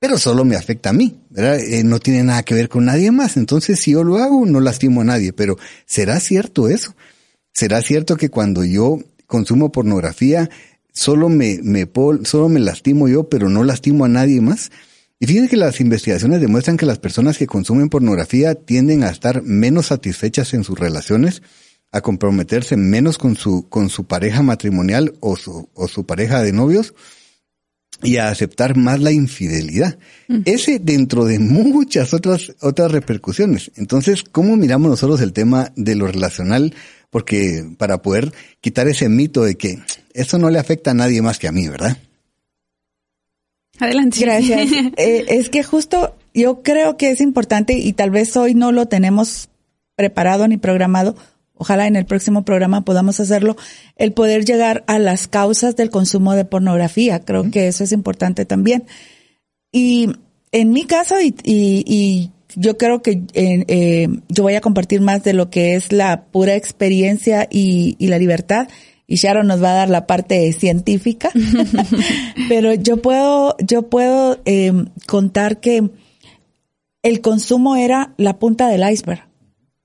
pero solo me afecta a mí, ¿verdad? Eh, no tiene nada que ver con nadie más. Entonces, si yo lo hago, no lastimo a nadie, pero ¿será cierto eso? ¿Será cierto que cuando yo consumo pornografía, solo me, me, solo me lastimo yo, pero no lastimo a nadie más? Y fíjense que las investigaciones demuestran que las personas que consumen pornografía tienden a estar menos satisfechas en sus relaciones, a comprometerse menos con su, con su pareja matrimonial o su, o su pareja de novios y a aceptar más la infidelidad. Ese dentro de muchas otras, otras repercusiones. Entonces, ¿cómo miramos nosotros el tema de lo relacional? Porque para poder quitar ese mito de que eso no le afecta a nadie más que a mí, ¿verdad? Adelante. Gracias. Eh, es que justo yo creo que es importante y tal vez hoy no lo tenemos preparado ni programado. Ojalá en el próximo programa podamos hacerlo, el poder llegar a las causas del consumo de pornografía. Creo que eso es importante también. Y en mi caso, y, y, yo creo que eh, eh, yo voy a compartir más de lo que es la pura experiencia y, y la libertad y Sharon nos va a dar la parte científica, pero yo puedo, yo puedo em, contar que el consumo era la punta del iceberg.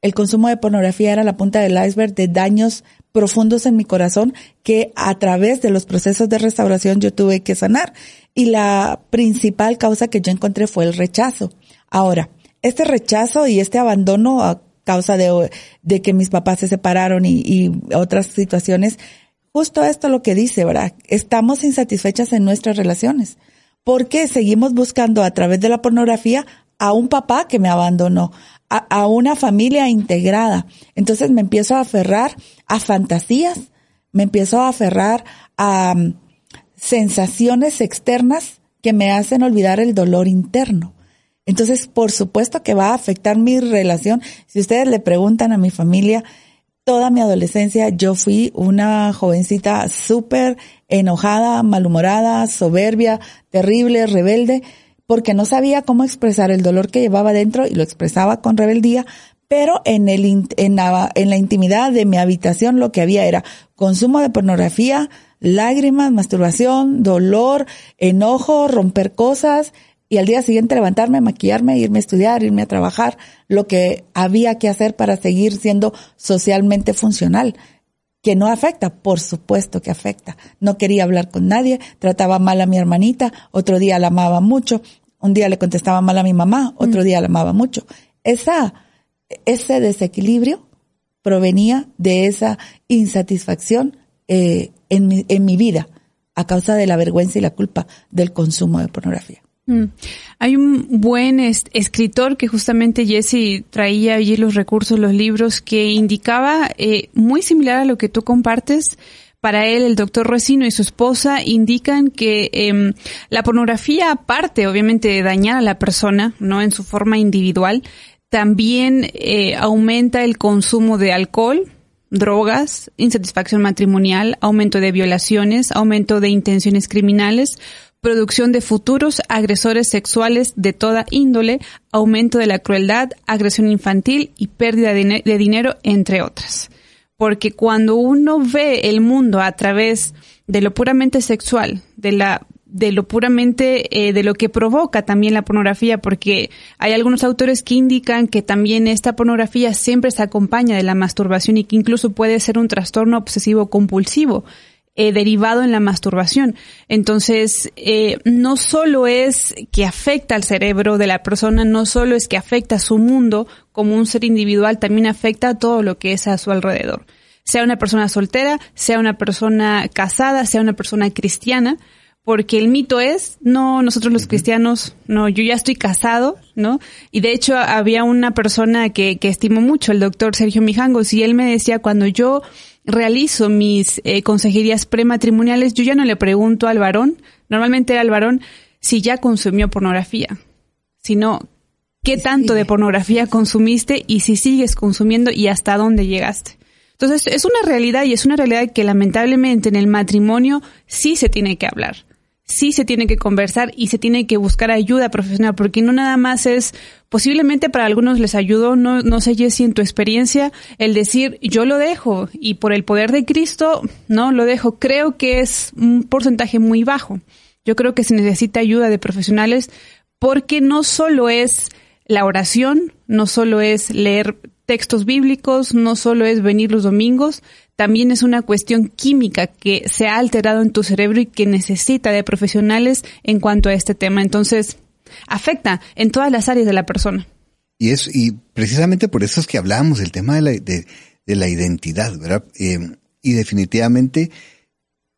El consumo de pornografía era la punta del iceberg de daños profundos en mi corazón que a través de los procesos de restauración yo tuve que sanar. Y la principal causa que yo encontré fue el rechazo. Ahora, este rechazo y este abandono causa de, de que mis papás se separaron y, y otras situaciones, justo esto lo que dice, ¿verdad? Estamos insatisfechas en nuestras relaciones porque seguimos buscando a través de la pornografía a un papá que me abandonó, a, una familia integrada. Entonces me empiezo a aferrar a fantasías, me empiezo a aferrar a um, sensaciones externas que me hacen olvidar el dolor interno. Entonces, por supuesto que va a afectar mi relación. Si ustedes le preguntan a mi familia, toda mi adolescencia yo fui una jovencita súper enojada, malhumorada, soberbia, terrible, rebelde, porque no sabía cómo expresar el dolor que llevaba dentro y lo expresaba con rebeldía, pero en, el, en, la, en la intimidad de mi habitación lo que había era consumo de pornografía, lágrimas, masturbación, dolor, enojo, romper cosas, y al día siguiente levantarme, maquillarme, irme a estudiar, irme a trabajar, lo que había que hacer para seguir siendo socialmente funcional. Que no afecta, por supuesto que afecta. No quería hablar con nadie, trataba mal a mi hermanita, otro día la amaba mucho, un día le contestaba mal a mi mamá, otro mm. día la amaba mucho. Esa, ese desequilibrio provenía de esa insatisfacción eh, en, mi, en mi vida a causa de la vergüenza y la culpa del consumo de pornografía. Mm. Hay un buen escritor que justamente Jesse traía allí los recursos, los libros, que indicaba eh, muy similar a lo que tú compartes. Para él, el doctor Resino y su esposa indican que eh, la pornografía, aparte obviamente de dañar a la persona, no en su forma individual, también eh, aumenta el consumo de alcohol, drogas, insatisfacción matrimonial, aumento de violaciones, aumento de intenciones criminales, producción de futuros agresores sexuales de toda índole, aumento de la crueldad, agresión infantil y pérdida de, dinero, entre otras. Porque cuando uno ve el mundo a través de lo puramente sexual, de la de lo puramente eh, de lo que provoca también la pornografía, porque hay algunos autores que indican que también esta pornografía siempre se acompaña de la masturbación y que incluso puede ser un trastorno obsesivo compulsivo. Eh, derivado en la masturbación. Entonces, eh, no solo es que afecta al cerebro de la persona, no solo es que afecta a su mundo como un ser individual, también afecta a todo lo que es a su alrededor. Sea una persona soltera, sea una persona casada, sea una persona cristiana, porque el mito es, no, nosotros los cristianos, no, yo ya estoy casado, ¿no? Y de hecho había una persona que, que estimo mucho, el doctor Sergio Mijangos, y él me decía, cuando yo realizo mis eh, consejerías prematrimoniales, yo ya no le pregunto al varón, normalmente al varón, si ya consumió pornografía, sino qué tanto de pornografía consumiste y si sigues consumiendo y hasta dónde llegaste. Entonces, es una realidad y es una realidad que lamentablemente en el matrimonio sí se tiene que hablar sí se tiene que conversar y se tiene que buscar ayuda profesional, porque no nada más es, posiblemente para algunos les ayudó, no, no sé si en tu experiencia, el decir yo lo dejo y por el poder de Cristo no lo dejo. Creo que es un porcentaje muy bajo. Yo creo que se necesita ayuda de profesionales porque no solo es la oración, no solo es leer textos bíblicos, no solo es venir los domingos, también es una cuestión química que se ha alterado en tu cerebro y que necesita de profesionales en cuanto a este tema. Entonces, afecta en todas las áreas de la persona. Y es, y precisamente por eso es que hablábamos del tema de la, de, la identidad, ¿verdad? Eh, y definitivamente,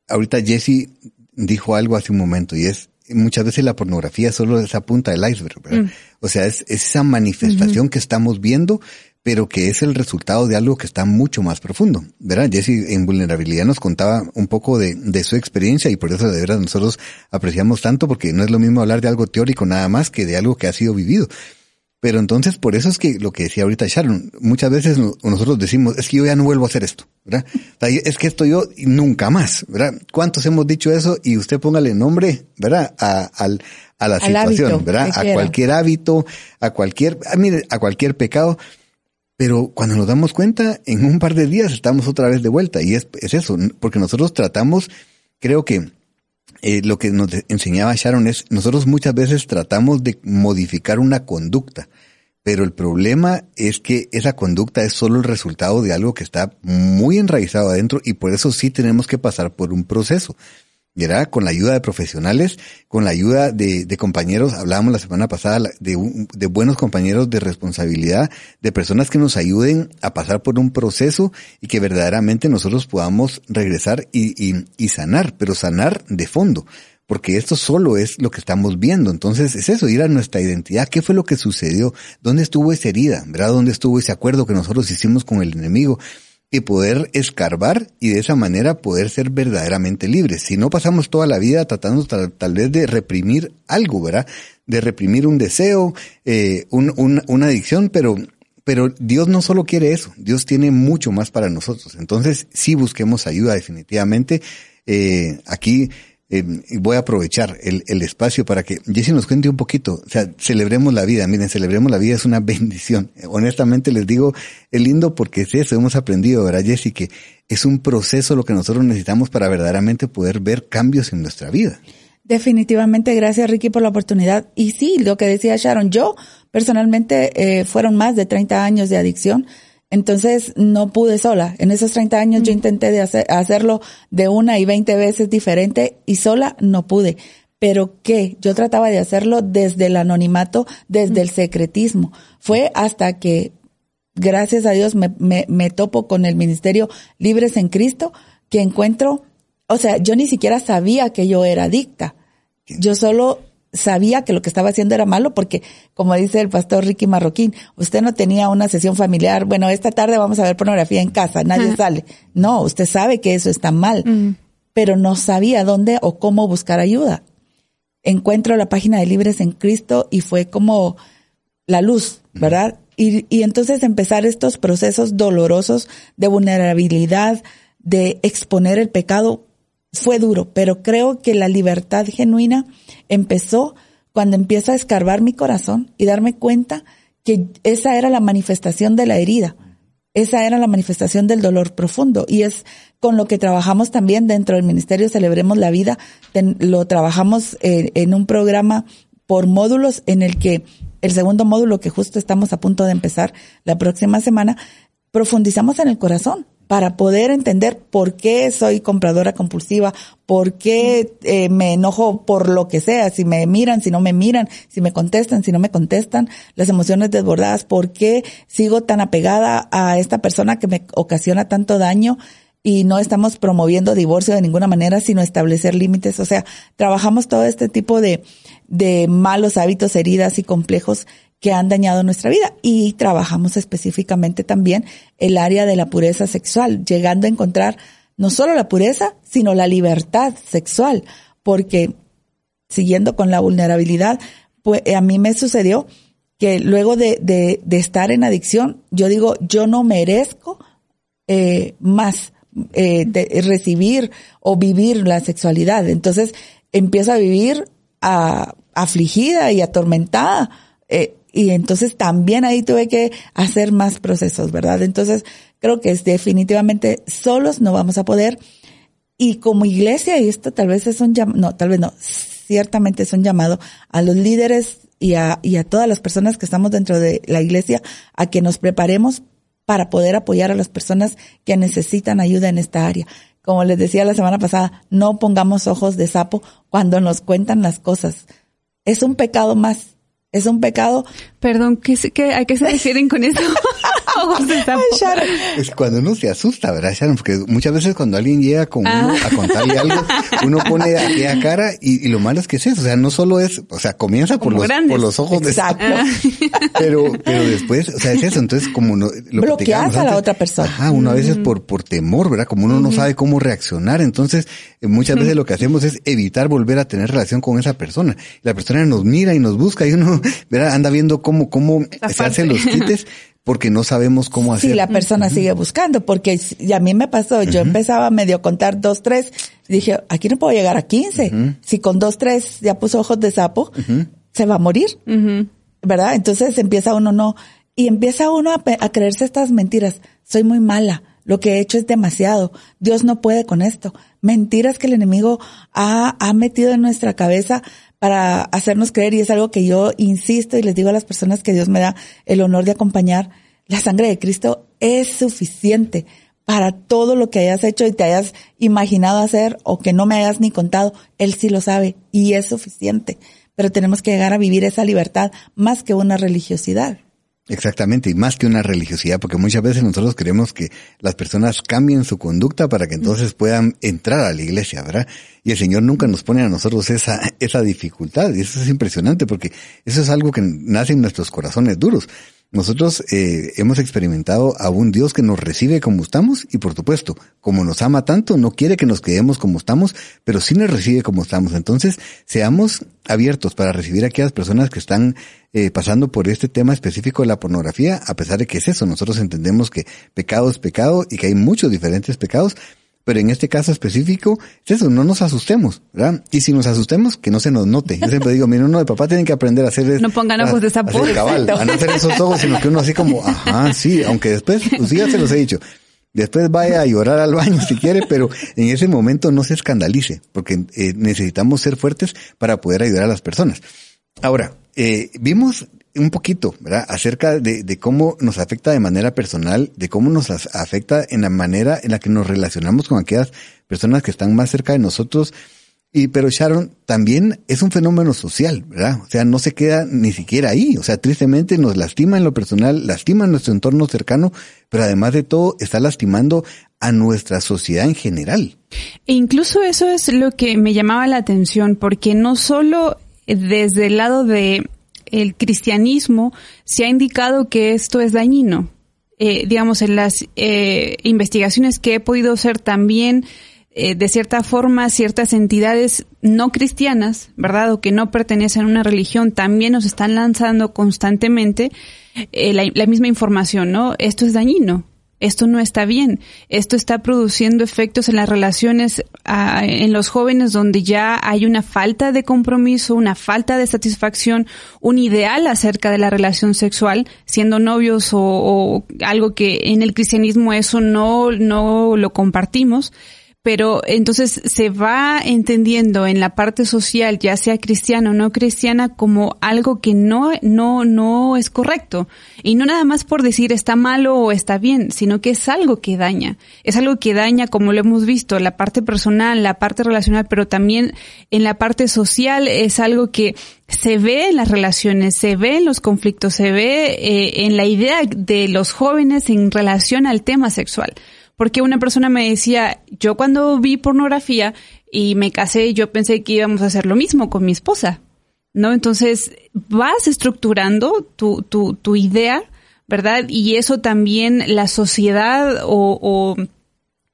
ahorita Jesse dijo algo hace un momento y es, muchas veces la pornografía solo es esa punta del iceberg, ¿verdad? Mm. O sea, es, esa manifestación que estamos viendo, pero que es el resultado de algo que está mucho más profundo. ¿Verdad? Jesse en vulnerabilidad nos contaba un poco de, de su experiencia y por eso de verdad nosotros apreciamos tanto porque no es lo mismo hablar de algo teórico nada más que de algo que ha sido vivido. Pero entonces, por eso es que lo que decía ahorita Sharon, muchas veces nosotros decimos, es que yo ya no vuelvo a hacer esto, ¿verdad? es que esto yo nunca más, ¿verdad? ¿Cuántos hemos dicho eso? Y usted póngale nombre, ¿verdad? A, al, a la situación, ¿verdad? A cualquier hábito, a cualquier, a, mire, a cualquier pecado. Pero cuando nos damos cuenta, en un par de días estamos otra vez de vuelta. Y es, es eso, porque nosotros tratamos, creo que eh, lo que nos enseñaba Sharon es, nosotros muchas veces tratamos de modificar una conducta, pero el problema es que esa conducta es solo el resultado de algo que está muy enraizado adentro y por eso sí tenemos que pasar por un proceso. ¿Verdad? Con la ayuda de profesionales, con la ayuda de, de compañeros, hablábamos la semana pasada de, de, buenos compañeros de responsabilidad, de personas que nos ayuden a pasar por un proceso y que verdaderamente nosotros podamos regresar y, y, y sanar, pero sanar de fondo. Porque esto solo es lo que estamos viendo. Entonces es eso, ir a nuestra identidad. ¿Qué fue lo que sucedió? ¿Dónde estuvo esa herida? ¿Verdad? ¿Dónde estuvo ese acuerdo que nosotros hicimos con el enemigo? Y poder escarbar y de esa manera poder ser verdaderamente libres. Si no pasamos toda la vida tratando tal, vez de reprimir algo, ¿verdad? De reprimir un deseo, eh, un, una adicción, pero, pero Dios no solo quiere eso, Dios tiene mucho más para nosotros. Entonces, sí busquemos ayuda definitivamente. Eh, aquí eh, voy a aprovechar el, el, espacio para que Jesse nos cuente un poquito. O sea, celebremos la vida. Miren, celebremos la vida es una bendición. Honestamente les digo, es lindo porque es eso, hemos aprendido, ¿verdad, Jesse? Que es un proceso lo que nosotros necesitamos para verdaderamente poder ver cambios en nuestra vida. Definitivamente, gracias Ricky por la oportunidad. Y sí, lo que decía Sharon, yo personalmente eh, fueron más de 30 años de adicción entonces no pude sola. En esos 30 años yo intenté de hacer, hacerlo de una y 20 veces diferente y sola no pude. Pero ¿qué? Yo trataba de hacerlo desde el anonimato, desde el secretismo. Fue hasta que, gracias a Dios, me, me, me topo con el Ministerio Libres en Cristo, que encuentro, o sea, yo ni siquiera sabía que yo era adicta. Yo solo sabía que lo que estaba haciendo era malo porque, como dice el pastor Ricky Marroquín, usted no tenía una sesión familiar, bueno, esta tarde vamos a ver pornografía en casa, nadie sale. No, usted sabe que eso está mal, mm. pero no sabía dónde o cómo buscar ayuda. Encuentro la página de Libres en Cristo y fue como la luz, ¿verdad? Y, y entonces empezar estos procesos dolorosos de vulnerabilidad, de exponer el pecado, fue duro, pero creo que la libertad genuina empezó cuando empiezo a escarbar mi corazón y darme cuenta que esa era la manifestación de la herida, esa era la manifestación del dolor profundo. Y es con lo que trabajamos también dentro del Ministerio Celebremos la Vida, lo trabajamos en, en un programa por módulos en el que el segundo módulo que justo estamos a punto de empezar la próxima semana, profundizamos en el corazón para poder entender por qué soy compradora compulsiva, por qué eh, me enojo por lo que sea, si me miran, si no me miran, si me contestan, si no me contestan, las emociones desbordadas, por qué sigo tan apegada a esta persona que me ocasiona tanto daño y no estamos promoviendo divorcio de ninguna manera, sino establecer límites. O sea, trabajamos todo este tipo de, de malos hábitos, heridas y complejos que han dañado nuestra vida y trabajamos específicamente también el área de la pureza sexual, llegando a encontrar no solo la pureza, sino la libertad sexual, porque siguiendo con la vulnerabilidad, pues a mí me sucedió que luego de, estar en adicción, yo digo, yo no merezco eh, más eh, de recibir o vivir la sexualidad. Entonces empiezo a vivir afligida y atormentada. Eh, y entonces también ahí tuve que hacer más procesos, ¿verdad? Entonces creo que es definitivamente solos no vamos a poder. Y como iglesia, y esto tal vez es un llamado, no, tal vez no, ciertamente es un llamado a los líderes y a, y a todas las personas que estamos dentro de la iglesia a que nos preparemos para poder apoyar a las personas que necesitan ayuda en esta área. Como les decía la semana pasada, no pongamos ojos de sapo cuando nos cuentan las cosas. Es un pecado más es un pecado. Perdón, ¿qué, qué, ¿a qué se refieren con eso? es cuando uno se asusta, ¿verdad, Sharon? Porque muchas veces cuando alguien llega con uno ah. a contarle algo, uno pone aquella cara y, y, lo malo es que es eso. O sea, no solo es, o sea, comienza por, los, por los ojos Exacto. de pero, pero después, o sea, es eso. Entonces, como no, lo bloqueas a la otra persona. Ajá, uno a veces por, por temor, ¿verdad? Como uno no sabe cómo reaccionar. Entonces, eh, muchas veces lo que hacemos es evitar volver a tener relación con esa persona. La persona nos mira y nos busca y uno, ¿verdad? Anda viendo cómo, cómo se hacen los quites porque no sabemos cómo hacer. Sí, la persona sigue buscando, porque y a mí me pasó, yo empezaba a medio contar dos, tres, dije, aquí no puedo llegar a quince. Si con dos, tres ya puso ojos de sapo, se va a morir, ¿verdad? Entonces empieza uno no, y empieza uno a, a creerse estas mentiras. Soy muy mala, lo que he hecho es demasiado, Dios no puede con esto. Mentiras que el enemigo ha, ha metido en nuestra cabeza para hacernos creer y es algo que yo insisto y les digo a las personas que Dios me da el honor de acompañar. La sangre de Cristo es suficiente para todo lo que hayas hecho y te hayas imaginado hacer o que no me hayas ni contado. Él sí lo sabe y es suficiente. Pero tenemos que llegar a vivir esa libertad más que una religiosidad. Exactamente, y más que una religiosidad, porque muchas veces nosotros queremos que las personas cambien su conducta para que entonces puedan entrar a la iglesia, ¿verdad? Y el Señor nunca nos pone a nosotros esa, esa dificultad, y eso es impresionante, porque eso es algo que nace en nuestros corazones duros. Nosotros eh, hemos experimentado a un Dios que nos recibe como estamos y por supuesto, como nos ama tanto, no quiere que nos quedemos como estamos, pero sí nos recibe como estamos. Entonces, seamos abiertos para recibir a aquellas personas que están eh, pasando por este tema específico de la pornografía, a pesar de que es eso. Nosotros entendemos que pecado es pecado y que hay muchos diferentes pecados, pero en este caso específico, es eso, no nos asustemos, ¿verdad? Y si nos asustemos, que no se nos note. Yo siempre digo, mira, uno de papá tiene que aprender a hacer... No pongan ojos de sapo. Cabal, a no hacer esos ojos, sino que uno así como, ajá, sí, aunque después, pues ya se los he dicho. Después vaya a llorar al baño si quiere, pero en ese momento no se escandalice, porque eh, necesitamos ser fuertes para poder ayudar a las personas. Ahora, eh, vimos un poquito, ¿verdad? Acerca de, cómo nos afecta de manera personal, de cómo nos afecta en la manera en la que nos relacionamos con aquellas personas que están más cerca de nosotros. Y, pero Sharon, también es un fenómeno social, ¿verdad? O sea, no se queda ni siquiera ahí. O sea, tristemente nos lastima en lo personal, lastima en nuestro entorno cercano, pero además de todo está lastimando a nuestra sociedad en general. E incluso eso es lo que me llamaba la atención, porque no solo desde el lado de el cristianismo se ha indicado que esto es dañino. Eh, digamos, en las eh, investigaciones que he podido hacer también, eh, de cierta forma ciertas entidades no cristianas, ¿verdad? O que no pertenecen a una religión, también nos están lanzando constantemente eh, la, la misma información, ¿no? Esto es dañino, esto no está bien. Esto está produciendo efectos en las relaciones ah, en los jóvenes donde ya hay una falta de compromiso, una falta de satisfacción, un ideal acerca de la relación sexual, siendo novios o, o algo que en el cristianismo eso no, no lo compartimos pero entonces se va entendiendo en la parte social, ya sea cristiana o no cristiana, como algo que no, no, no es correcto. Y no nada más por decir está malo o está bien, sino que es algo que daña. Es algo que daña, como lo hemos visto, la parte personal, la parte relacional, pero también en la parte social es algo que se ve en las relaciones, se ve en los conflictos, se ve eh, en la idea de los jóvenes en relación al tema sexual porque una persona me decía, yo cuando vi pornografía y me casé, yo pensé que íbamos a hacer lo mismo con mi esposa, ¿no? Entonces vas estructurando tu, tu, tu idea, ¿verdad? Y eso también la sociedad o, o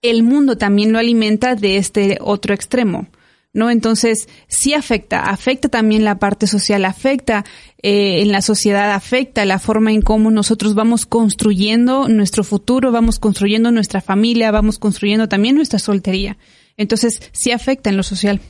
el mundo también lo alimenta de este otro extremo. ¿No? Entonces, sí afecta, afecta también la parte social, afecta eh, en la sociedad, afecta la forma en cómo nosotros vamos construyendo nuestro futuro, vamos construyendo nuestra familia, vamos construyendo también nuestra soltería. Entonces, sí afecta en lo social.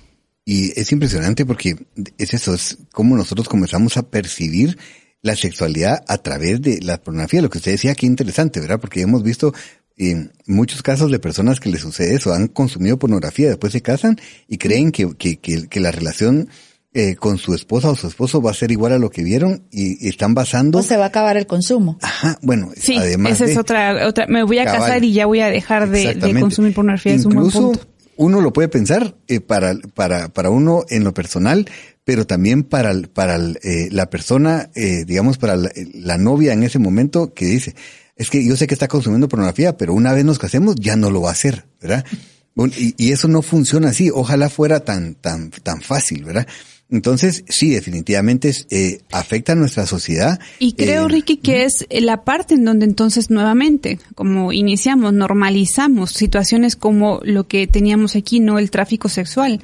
Y es impresionante porque es eso, es como nosotros comenzamos a percibir la sexualidad a través de la pornografía, lo que usted decía, qué interesante, ¿verdad? Porque hemos visto en muchos casos de personas que les sucede eso, han consumido pornografía, después se casan y creen que, que, que, la relación eh, con su esposa o su esposo va a ser igual a lo que vieron y, están basando. O se va a acabar el consumo. Ajá, bueno, sí, Esa es otra, otra, me voy a casar y ya voy a dejar de, consumir pornografía. Incluso uno lo puede pensar eh, para, para, para uno en lo personal, pero también para, para eh, la persona, eh, digamos, para la novia en ese momento que dice, es que yo sé que está consumiendo pornografía, pero una vez nos casemos ya no lo va a hacer, ¿verdad? Y, y eso no funciona así. Ojalá fuera tan, tan, tan fácil, ¿verdad? Entonces, sí, definitivamente eh, afecta a nuestra sociedad. Y creo, eh, Ricky, que es la parte en donde entonces nuevamente, como iniciamos, normalizamos situaciones como lo que teníamos aquí, ¿no? El tráfico sexual.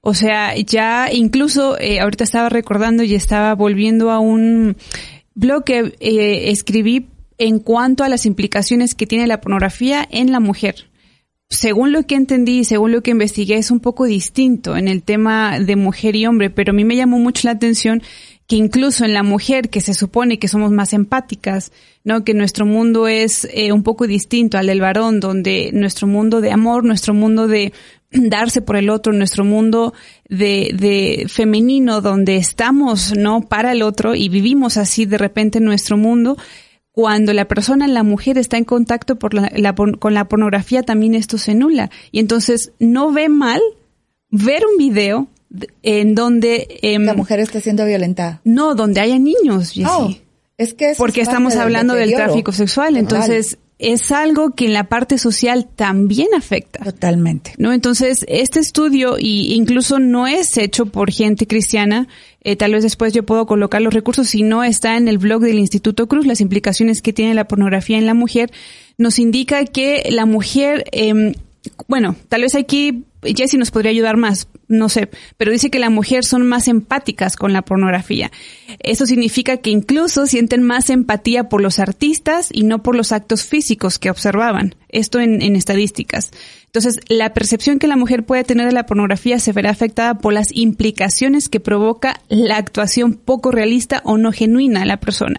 O sea, ya incluso, eh, ahorita estaba recordando y estaba volviendo a un blog que escribí en cuanto a las implicaciones que tiene la pornografía en la mujer. Según lo que entendí según lo que investigué, es un poco distinto en el tema de mujer y hombre, pero a mí me llamó mucho la atención que incluso en la mujer, que se supone que somos más empáticas, ¿no? Que nuestro mundo es eh, un poco distinto al del varón, donde nuestro mundo de amor, nuestro mundo de darse por el otro, nuestro mundo de, de femenino, donde estamos, ¿no? Para el otro y vivimos así de repente nuestro mundo, cuando la persona, la mujer, está en contacto por la, con la pornografía, también esto se nula. Y entonces no ve mal ver un video en donde... Em, la mujer está siendo violentada. No, donde haya niños, Oh, es que Porque estamos hablando del, tráfico sexual. Entonces, es algo que en la parte social también afecta. Totalmente. ¿No? Entonces, este estudio, y incluso no es hecho por gente cristiana, eh, tal vez después yo puedo colocar los recursos, si no está en el blog del Instituto Cruz, las implicaciones que tiene la pornografía en la mujer, nos indica que la mujer, eh, bueno, tal vez aquí Jessie nos podría ayudar más, no sé, pero dice que las mujeres son más empáticas con la pornografía. Eso significa que incluso sienten más empatía por los artistas y no por los actos físicos que observaban. Esto en, en estadísticas. Entonces, la percepción que la mujer puede tener de la pornografía se verá afectada por las implicaciones que provoca la actuación poco realista o no genuina de la persona.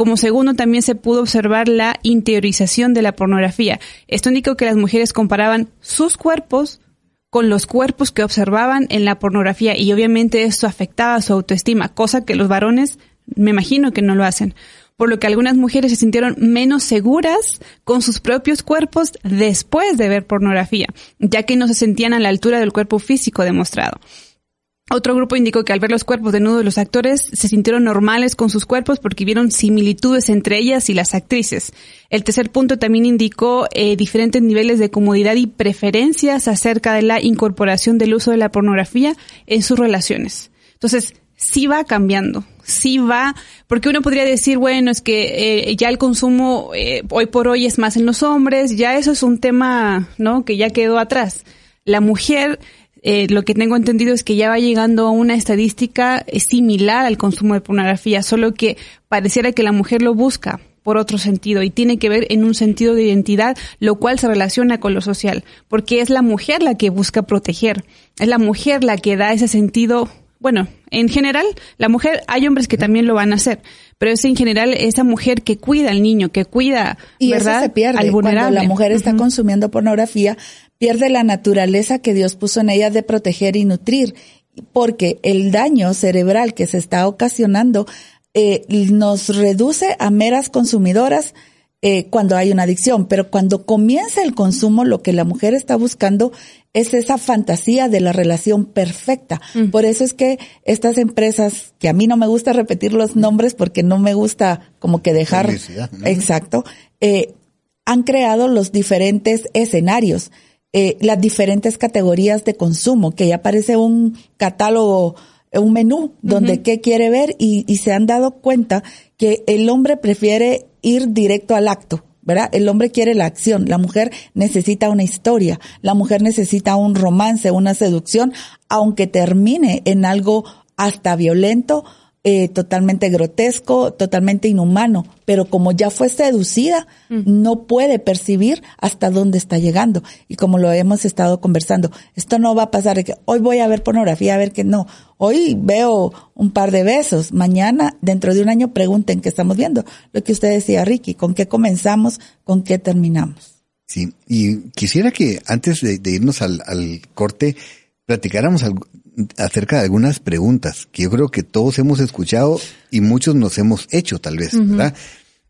Como segundo, también se pudo observar la interiorización de la pornografía. Esto indicó que las mujeres comparaban sus cuerpos con los cuerpos que observaban en la pornografía y obviamente esto afectaba su autoestima, cosa que los varones me imagino que no lo hacen. Por lo que algunas mujeres se sintieron menos seguras con sus propios cuerpos después de ver pornografía, ya que no se sentían a la altura del cuerpo físico demostrado. Otro grupo indicó que al ver los cuerpos de de los actores se sintieron normales con sus cuerpos porque vieron similitudes entre ellas y las actrices. El tercer punto también indicó eh, diferentes niveles de comodidad y preferencias acerca de la incorporación del uso de la pornografía en sus relaciones. Entonces, sí va cambiando, sí va, porque uno podría decir, bueno, es que eh, ya el consumo eh, hoy por hoy es más en los hombres, ya eso es un tema, ¿no? Que ya quedó atrás La mujer, eh, lo que tengo entendido es que ya va llegando a una estadística similar al consumo de pornografía, solo que pareciera que la mujer lo busca por otro sentido y tiene que ver en un sentido de identidad, lo cual se relaciona con lo social, porque es la mujer la que busca proteger, es la mujer la que da ese sentido, bueno, en general, la mujer, hay hombres que también lo van a hacer, pero es en general esa mujer que cuida al niño, que cuida, y ¿verdad? Eso se pierde. Cuando la mujer está consumiendo pornografía, pierde la naturaleza que Dios puso en ella de proteger y nutrir, porque el daño cerebral que se está ocasionando eh, nos reduce a meras consumidoras eh, cuando hay una adicción, pero cuando comienza el consumo, lo que la mujer está buscando es esa fantasía de la relación perfecta. Mm. Por eso es que estas empresas, que a mí no me gusta repetir los nombres porque no me gusta como que dejar, exacto, eh, han creado los diferentes escenarios, eh, las diferentes categorías de consumo, que ya aparece un catálogo un menú donde qué quiere ver y, y, se han dado cuenta que el hombre prefiere ir directo al acto, ¿verdad? El hombre quiere la acción, la mujer necesita una historia, la mujer necesita un romance, una seducción, aunque termine en algo hasta violento eh, totalmente grotesco, totalmente inhumano, pero como ya fue seducida, mm. no puede percibir hasta dónde está llegando. Y como lo hemos estado conversando, esto no va a pasar de que hoy voy a ver pornografía, a ver que no. Hoy veo un par de besos, mañana, dentro de un año, pregunten qué estamos viendo. Lo que usted decía, Ricky, con qué comenzamos, con qué terminamos. Sí, y quisiera que antes de, irnos al, al corte, platicáramos algo, acerca de algunas preguntas que yo creo que todos hemos escuchado y muchos nos hemos hecho tal vez, ¿verdad?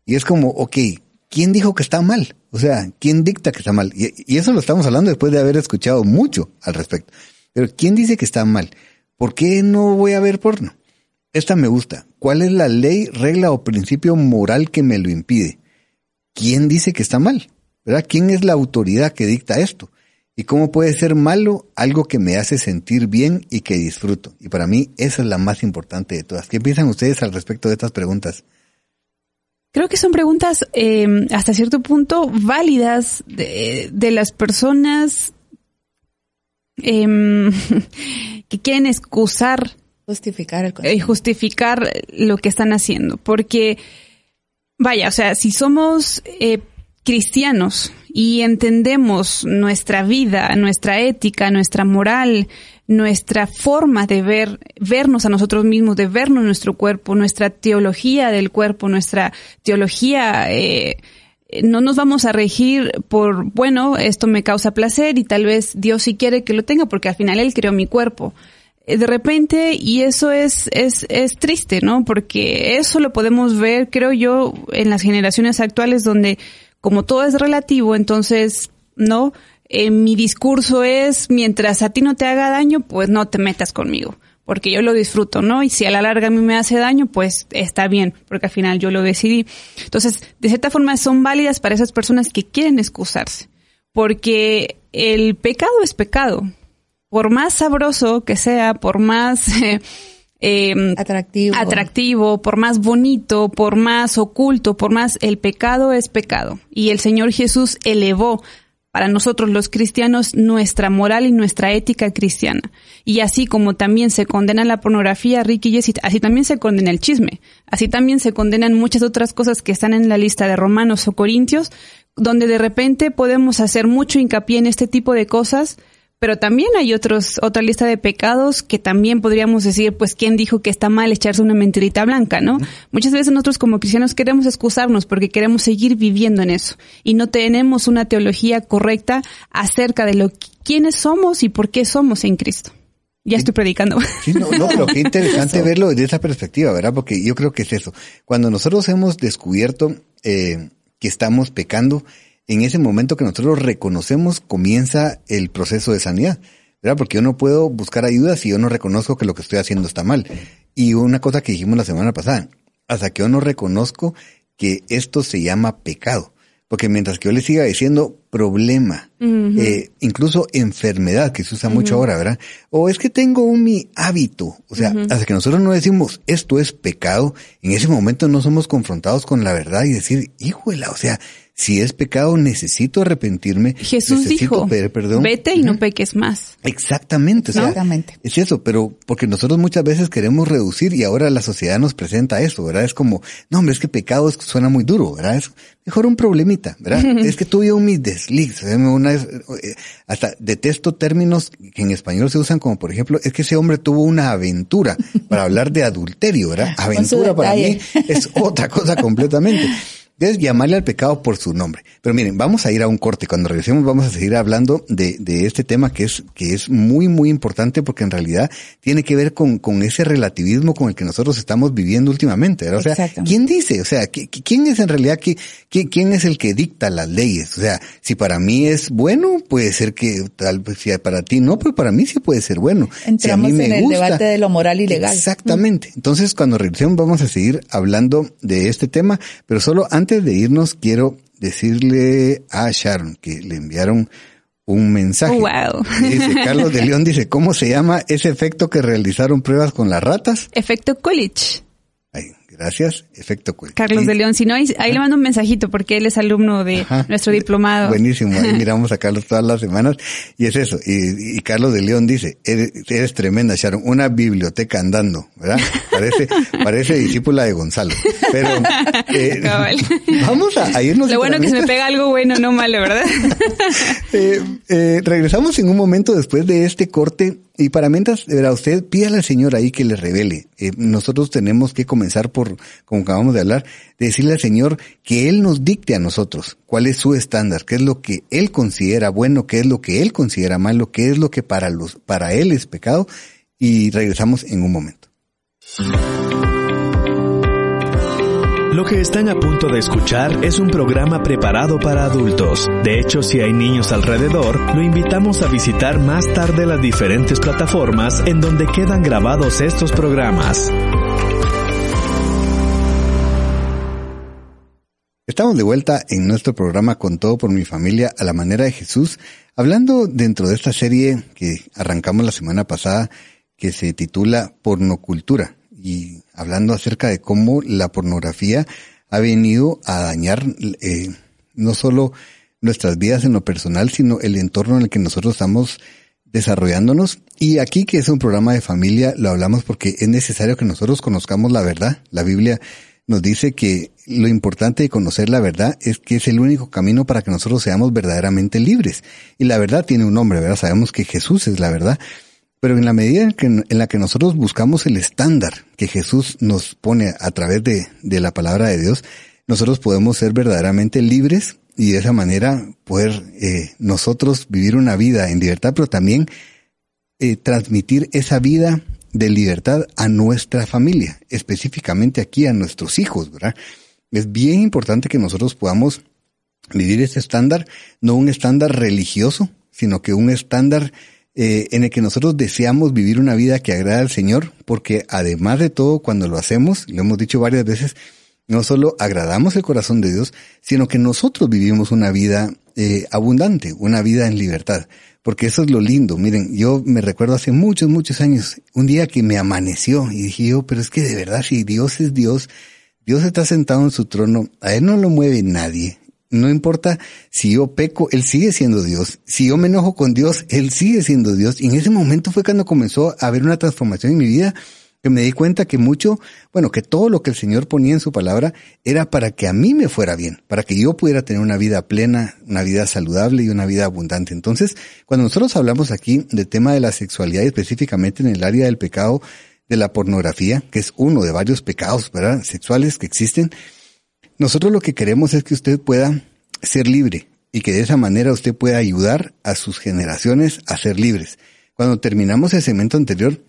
Y es como, ok, ¿quién dijo que está mal? O sea, ¿quién dicta que está mal? Y, eso lo estamos hablando después de haber escuchado mucho al respecto. Pero ¿quién dice que está mal? ¿Por qué no voy a ver porno? Esta me gusta. ¿Cuál es la ley, regla o principio moral que me lo impide? ¿Quién dice que está mal? ¿Verdad? ¿Quién es la autoridad que dicta esto? ¿Y cómo puede ser malo algo que me hace sentir bien y que disfruto? Y para mí esa es la más importante de todas. ¿Qué piensan ustedes al respecto de estas preguntas? Creo que son preguntas eh, hasta cierto punto válidas de, las personas em, que quieren excusar. Justificar el justificar lo que están haciendo. Porque, vaya, o sea, si somos eh, cristianos y entendemos nuestra vida, nuestra ética, nuestra moral, nuestra forma de ver, vernos a nosotros mismos, de vernos nuestro cuerpo, nuestra teología del cuerpo, nuestra teología, eh, no nos vamos a regir por, bueno, esto me causa placer y tal vez Dios sí quiere que lo tenga porque al final Él creó mi cuerpo eh, de repente, y eso es, es, es triste, ¿no? Porque eso lo podemos ver, creo yo, en las generaciones actuales donde como todo es relativo, entonces, ¿no? Eh, mi discurso es, mientras a ti no te haga daño, pues no te metas conmigo, porque yo lo disfruto, ¿no? Y si a la larga a mí me hace daño, pues está bien, porque al final yo lo decidí. Entonces, de cierta forma son válidas para esas personas que quieren excusarse, porque el pecado es pecado. Por más sabroso que sea, por más... eh, atractivo. atractivo, por más bonito, por más oculto, por más el pecado es pecado. Y el Señor Jesús elevó para nosotros los cristianos nuestra moral y nuestra ética cristiana. Y así como también se condena la pornografía, Ricky y Jessica, así también se condena el chisme. Así también se condenan muchas otras cosas que están en la lista de Romanos o Corintios, donde de repente podemos hacer mucho hincapié en este tipo de cosas, pero también hay otros, otra lista de pecados que también podríamos decir, pues, ¿quién dijo que está mal echarse una mentirita blanca, no? Muchas veces nosotros como cristianos queremos excusarnos porque queremos seguir viviendo en eso y no tenemos una teología correcta acerca de lo quiénes somos y por qué somos en Cristo. Ya estoy predicando. Sí, no, no, pero qué interesante verlo desde esa perspectiva, ¿verdad? Porque yo creo que es eso. Cuando nosotros hemos descubierto eh, que estamos pecando, en ese momento que nosotros reconocemos comienza el proceso de sanidad, ¿verdad? Porque yo no puedo buscar ayuda si yo no reconozco que lo que estoy haciendo está mal. Y una cosa que dijimos la semana pasada, hasta que yo no reconozco que esto se llama pecado. Porque mientras que yo le siga diciendo problema, eh, incluso enfermedad, que se usa mucho ahora, ¿verdad? O es que tengo un mi hábito. O sea, hasta que nosotros no decimos esto es pecado, en ese momento no somos confrontados con la verdad y decir, híjole, o sea, si es pecado, necesito arrepentirme. Jesús dijo, perdón. vete y no peques más. Exactamente, Exactamente. Es eso, pero porque nosotros muchas veces queremos reducir y ahora la sociedad nos presenta eso, ¿verdad? Es como, no, hombre, es que pecado suena muy duro, ¿verdad? Es mejor un problemita, ¿verdad? es que tuve un mis desliz, una vez, eh, hasta detesto términos que en español se usan como, por ejemplo, es que ese hombre tuvo una aventura para hablar de adulterio, ¿verdad? Aventura para mí es otra cosa completamente. Es llamarle al pecado por su nombre. Pero miren, vamos a ir a un corte. Cuando regresemos vamos a seguir hablando de, de este tema que es, que es muy, muy importante porque en realidad tiene que ver con, con ese relativismo con el que nosotros estamos viviendo últimamente. O sea, ¿quién dice? O sea, ¿quién es en realidad que, quién es el que dicta las leyes? O sea, si para mí es bueno, puede ser que tal vez si para ti no, pero para mí sí puede ser bueno. Entramos si a mí me en el debate de lo moral y legal. Exactamente. Entonces, cuando regresemos vamos a seguir hablando de este tema, pero solo antes de irnos, quiero decirle a Sharon que le enviaron un mensaje. Wow. Dice, Carlos de León dice, ¿cómo se llama ese efecto que realizaron pruebas con las ratas? Efecto Coolidge. Gracias, efecto Carlos de León, si no, ahí, le mando un mensajito porque él es alumno de nuestro diplomado. Buenísimo, ahí miramos a Carlos todas las semanas y es eso. Y, Carlos de León dice, eres, tremenda, Sharon, una biblioteca andando, ¿verdad? Parece, parece discípula de Gonzalo. Pero eh, vamos a, irnos. Lo bueno que se me pega algo bueno, no malo, ¿verdad? Eh, eh, regresamos en un momento después de este corte y para mientras, verá, usted pídale al Señor ahí que le revele. Eh, nosotros tenemos que comenzar por, como acabamos de hablar, decirle al Señor que Él nos dicte a nosotros cuál es su estándar, qué es lo que Él considera bueno, qué es lo que Él considera malo, qué es lo que para los, para Él es pecado. Y regresamos en un momento. Lo que están a punto de escuchar es un programa preparado para adultos. De hecho, si hay niños alrededor, lo invitamos a visitar más tarde las diferentes plataformas en donde quedan grabados estos programas. Estamos de vuelta en nuestro programa Con todo por mi familia a la manera de Jesús, hablando dentro de esta serie que arrancamos la semana pasada que se titula Pornocultura y hablando acerca de cómo la pornografía ha venido a dañar eh, no solo nuestras vidas en lo personal, sino el entorno en el que nosotros estamos desarrollándonos. Y aquí que es un programa de familia, lo hablamos porque es necesario que nosotros conozcamos la verdad. La Biblia nos dice que lo importante de conocer la verdad es que es el único camino para que nosotros seamos verdaderamente libres. Y la verdad tiene un nombre, ¿verdad? Sabemos que Jesús es la verdad. Pero en la medida en, que, en, la que nosotros buscamos el estándar que Jesús nos pone a través de, de la palabra de Dios, nosotros podemos ser verdaderamente libres y de esa manera poder eh, nosotros vivir una vida en libertad, pero también eh, transmitir esa vida de libertad a nuestra familia, específicamente aquí a nuestros hijos, ¿verdad? Es bien importante que nosotros podamos vivir ese estándar, no un estándar religioso, sino que un estándar eh, en el que nosotros deseamos vivir una vida que agrada al Señor, porque además de todo, cuando lo hacemos, lo hemos dicho varias veces, no solo agradamos el corazón de Dios, sino que nosotros vivimos una vida eh, abundante, una vida en libertad. Porque eso es lo lindo. Miren, yo me recuerdo hace muchos, muchos años, un día que me amaneció y dije yo, pero es que de verdad, si Dios es Dios, Dios está sentado en su trono, a Él no lo mueve nadie. No importa si yo peco, Él sigue siendo Dios. Si yo me enojo con Dios, Él sigue siendo Dios. Y en ese momento fue cuando comenzó a haber una transformación en mi vida, que me di cuenta que mucho, bueno, que todo lo que el Señor ponía en su palabra era para que a mí me fuera bien, para que yo pudiera tener una vida plena, una vida saludable y una vida abundante. Entonces, cuando nosotros hablamos aquí del tema de la sexualidad, específicamente en el área del pecado de la pornografía, que es uno de varios pecados ¿verdad? sexuales que existen, nosotros lo que queremos es que usted pueda ser libre y que de esa manera usted pueda ayudar a sus generaciones a ser libres. Cuando terminamos el segmento anterior,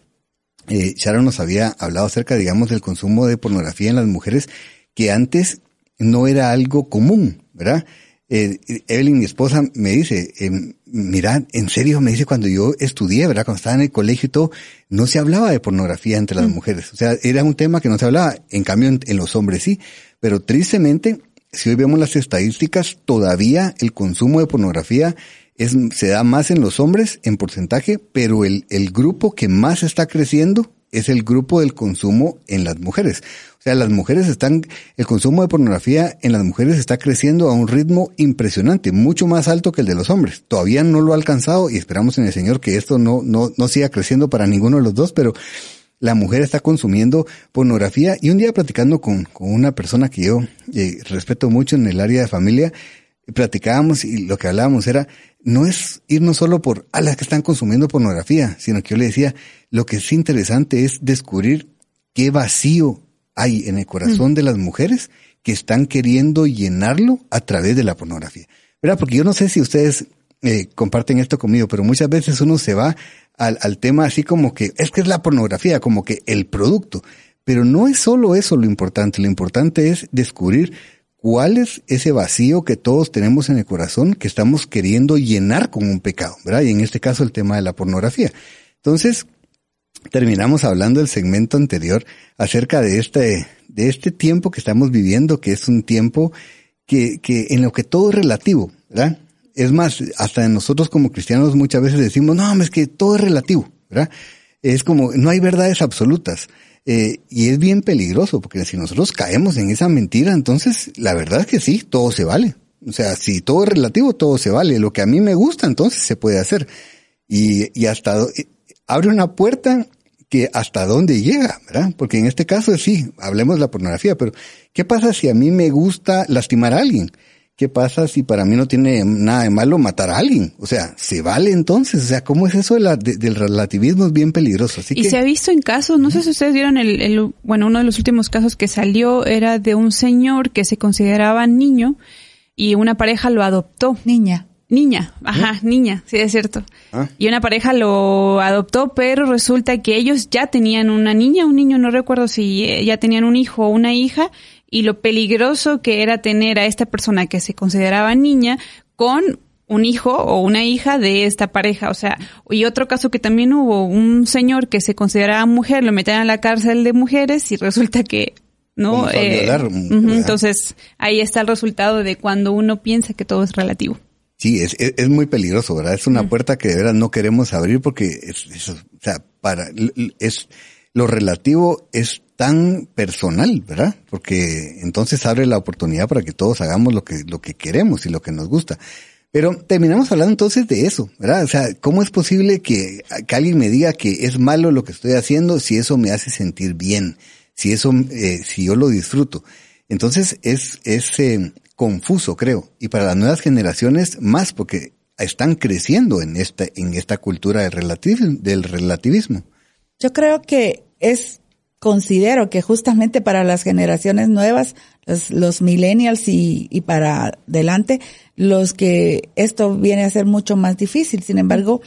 eh, Sharon nos había hablado acerca, digamos, del consumo de pornografía en las mujeres, que antes no era algo común, ¿verdad? Eh, Evelyn, mi esposa, me dice, eh, mira, en serio, me dice, cuando yo estudié, ¿verdad? Cuando estaba en el colegio y todo, no se hablaba de pornografía entre las mm. mujeres. O sea, era un tema que no se hablaba. En cambio, en los hombres sí. Pero tristemente, si hoy vemos las estadísticas, todavía el consumo de pornografía es, se da más en los hombres en porcentaje, pero el, el grupo que más está creciendo es el grupo del consumo en las mujeres. O sea, las mujeres están, el consumo de pornografía en las mujeres está creciendo a un ritmo impresionante, mucho más alto que el de los hombres. Todavía no lo ha alcanzado y esperamos en el Señor que esto no, no, no siga creciendo para ninguno de los dos, pero la mujer está consumiendo pornografía. Y un día platicando con, con una persona que yo eh, respeto mucho en el área de familia, platicábamos y lo que hablábamos era, no es irnos solo por a las que están consumiendo pornografía, sino que yo le decía, lo que es interesante es descubrir qué vacío hay en el corazón mm. de las mujeres que están queriendo llenarlo a través de la pornografía. ¿Verdad? Porque yo no sé si ustedes eh, comparten esto conmigo, pero muchas veces uno se va al, al tema así como que es que es la pornografía, como que el producto. Pero no es solo eso lo importante, lo importante es descubrir cuál es ese vacío que todos tenemos en el corazón que estamos queriendo llenar con un pecado, ¿verdad? Y en este caso el tema de la pornografía. Entonces, terminamos hablando del segmento anterior acerca de este, de este tiempo que estamos viviendo, que es un tiempo que, que en lo que todo es relativo, ¿verdad? Es más, hasta nosotros como cristianos muchas veces decimos, no, es que todo es relativo, ¿verdad? Es como, no hay verdades absolutas. Eh, y es bien peligroso, porque si nosotros caemos en esa mentira, entonces la verdad es que sí, todo se vale. O sea, si todo es relativo, todo se vale. Lo que a mí me gusta, entonces se puede hacer. Y, y hasta abre una puerta que hasta dónde llega, ¿verdad? Porque en este caso sí, hablemos de la pornografía, pero ¿qué pasa si a mí me gusta lastimar a alguien? ¿Qué pasa si para mí no tiene nada de malo matar a alguien? O sea, ¿se vale entonces? O sea, ¿cómo es eso del relativismo? Es bien peligroso. Así y se ha visto en casos, no sé si ustedes vieron el, el, bueno, uno de los últimos casos que salió era de un señor que se consideraba niño y una pareja lo adoptó. Niña. Niña, ajá, niña, sí es cierto. Ah. Y una pareja lo adoptó, pero resulta que ellos ya tenían una niña, un niño, no recuerdo si eh, ya tenían un hijo o una hija, y lo peligroso que era tener a esta persona que se consideraba niña con un hijo o una hija de esta pareja. O sea, y otro caso que también hubo, un señor que se consideraba mujer, lo metían a la cárcel de mujeres y resulta que no. Eh, entonces, ahí está el resultado de cuando uno piensa que todo es relativo. Sí, es, es, muy peligroso, ¿verdad? Es una puerta que de verdad no queremos abrir porque es, o sea, para, es, lo relativo es tan personal, ¿verdad? Porque entonces abre la oportunidad para que todos hagamos lo que, lo que queremos y lo que nos gusta. Pero terminamos hablando entonces de eso, ¿verdad? O sea, ¿cómo es posible que, que alguien me diga que es malo lo que estoy haciendo si eso me hace sentir bien? Si eso, eh, si yo lo disfruto. Entonces es, es, eh, confuso, creo. Y para las nuevas generaciones más, porque están creciendo en esta, en esta cultura del del relativismo. Yo creo que es, considero que justamente para las generaciones nuevas, los, millennials y, para adelante, los que esto viene a ser mucho más difícil. Sin embargo,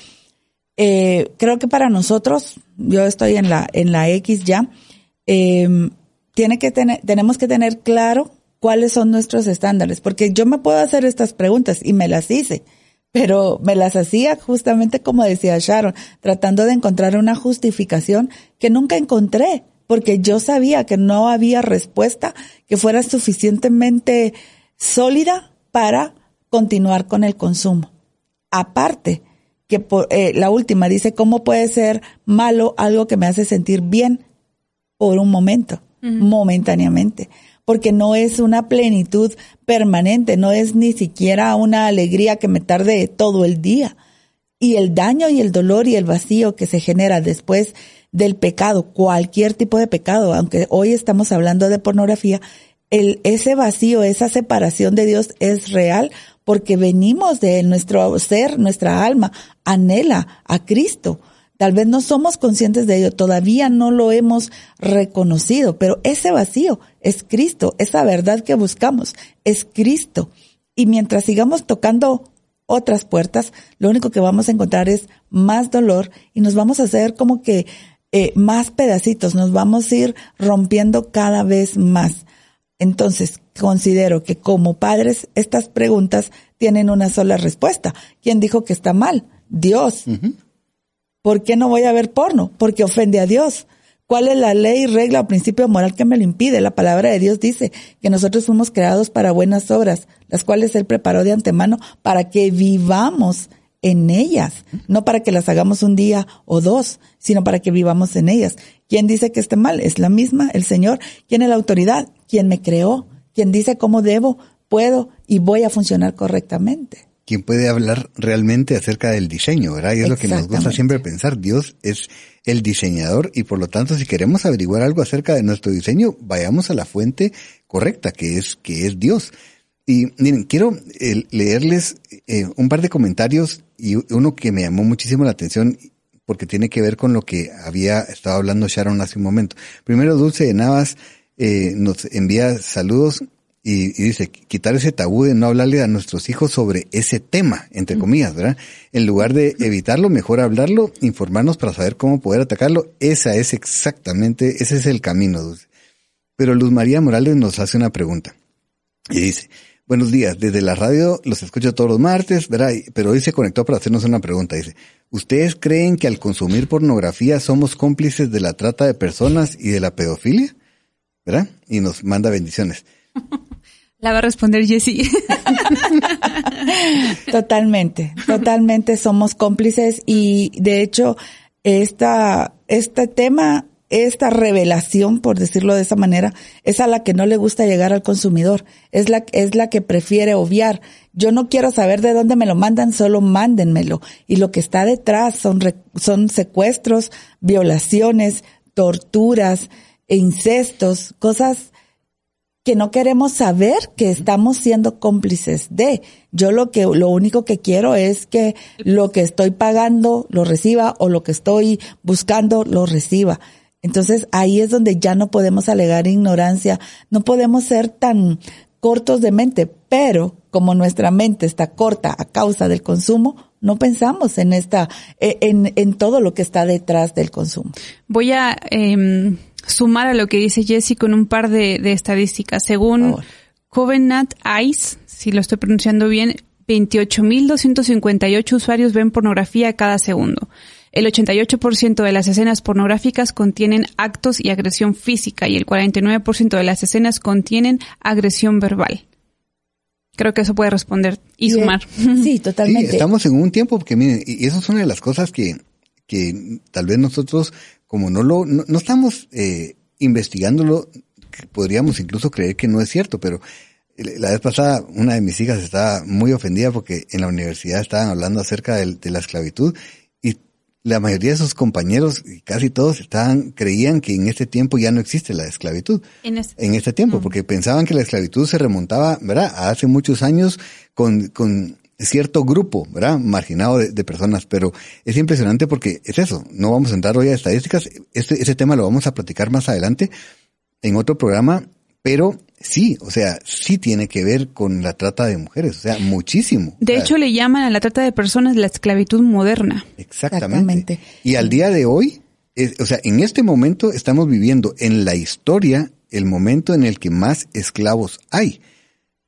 eh, creo que para nosotros, yo estoy en la, en la X ya, eh, tiene que tener, tenemos que tener claro cuáles son nuestros estándares, porque yo me puedo hacer estas preguntas y me las hice, pero me las hacía justamente como decía Sharon, tratando de encontrar una justificación que nunca encontré, porque yo sabía que no había respuesta que fuera suficientemente sólida para continuar con el consumo. Aparte, que por, eh, la última dice, ¿cómo puede ser malo algo que me hace sentir bien por un momento, momentáneamente? porque no es una plenitud permanente, no es ni siquiera una alegría que me tarde todo el día. Y el daño y el dolor y el vacío que se genera después del pecado, cualquier tipo de pecado, aunque hoy estamos hablando de pornografía, el, ese vacío, esa separación de Dios es real porque venimos de nuestro ser, nuestra alma, anhela a Cristo. Tal vez no somos conscientes de ello, todavía no lo hemos reconocido, pero ese vacío es Cristo, esa verdad que buscamos es Cristo. Y mientras sigamos tocando otras puertas, lo único que vamos a encontrar es más dolor y nos vamos a hacer como que eh, más pedacitos, nos vamos a ir rompiendo cada vez más. Entonces, considero que como padres estas preguntas tienen una sola respuesta. ¿Quién dijo que está mal? Dios. ¿Por qué no voy a ver porno? Porque ofende a Dios. ¿Cuál es la ley, regla o principio moral que me lo impide? La palabra de Dios dice que nosotros fuimos creados para buenas obras, las cuales Él preparó de antemano para que vivamos en ellas, no para que las hagamos un día o dos, sino para que vivamos en ellas. ¿Quién dice que esté mal? Es la misma, el Señor. ¿Quién es la autoridad? ¿Quién me creó? ¿Quién dice cómo debo, puedo y voy a funcionar correctamente? ¿Quién puede hablar realmente acerca del diseño, ¿verdad? Y es lo que nos gusta siempre pensar. Dios es el diseñador y por lo tanto si queremos averiguar algo acerca de nuestro diseño, vayamos a la fuente correcta, que es, que es Dios. Y miren, quiero eh, leerles eh, un par de comentarios y uno que me llamó muchísimo la atención porque tiene que ver con lo que había estado hablando Sharon hace un momento. Primero, Dulce de Navas eh, nos envía saludos y, dice, quitar ese tabú de no hablarle a nuestros hijos sobre ese tema, entre comillas, ¿verdad? En lugar de evitarlo, mejor hablarlo, informarnos para saber cómo poder atacarlo. Esa es exactamente, ese es el camino, Dulce. Pero Luz María Morales nos hace una pregunta. Y dice, buenos días, desde la radio los escucho todos los martes, ¿verdad? Pero hoy se conectó para hacernos una pregunta. Dice, ¿ustedes creen que al consumir pornografía somos cómplices de la trata de personas y de la pedofilia? ¿Verdad? Y nos manda bendiciones. La va a responder Jessie. totalmente, totalmente somos cómplices y de hecho esta, este tema, esta revelación, por decirlo de esa manera, es a la que no le gusta llegar al consumidor, es la, es la que prefiere obviar. Yo no quiero saber de dónde me lo mandan, solo mándenmelo. Y lo que está detrás son, son secuestros, violaciones, torturas, incestos, cosas que no queremos saber que estamos siendo cómplices de. Yo lo que, lo único que quiero es que lo que estoy pagando lo reciba o lo que estoy buscando lo reciba. Entonces ahí es donde ya no podemos alegar ignorancia, no podemos ser tan cortos de mente, pero como nuestra mente está corta a causa del consumo, no pensamos en esta, en, en todo lo que está detrás del consumo. Voy a eh sumar a lo que dice Jesse con un par de, estadísticas. Según Covenant Eyes, si lo estoy pronunciando bien, 28.258 usuarios ven pornografía cada segundo. El 88% de las escenas pornográficas contienen actos y agresión física y el 49% de las escenas contienen agresión verbal. Creo que eso puede responder y sumar. Sí, totalmente. estamos en un tiempo porque miren, y eso es una de las cosas que, que tal vez nosotros como no lo, no, estamos eh, investigándolo, podríamos incluso creer que no es cierto, pero la vez pasada una de mis hijas estaba muy ofendida porque en la universidad estaban hablando acerca de, la esclavitud la mayoría de sus compañeros, y casi todos, estaban, creían que en este tiempo ya no existe la esclavitud. En este, tiempo, porque pensaban que la esclavitud se remontaba, ¿verdad? A hace muchos años con, con cierto grupo, ¿verdad? Marginado de, personas, pero es impresionante porque es eso, no vamos a entrar hoy a estadísticas, este, ese tema lo vamos a platicar más adelante en otro programa, pero sí, o sea, sí tiene que ver con la trata de mujeres, o sea, muchísimo. De hecho, le llaman a la trata de personas la esclavitud moderna. Exactamente. Y al día de hoy, o sea, en este momento estamos viviendo en la historia el momento en el que más esclavos hay.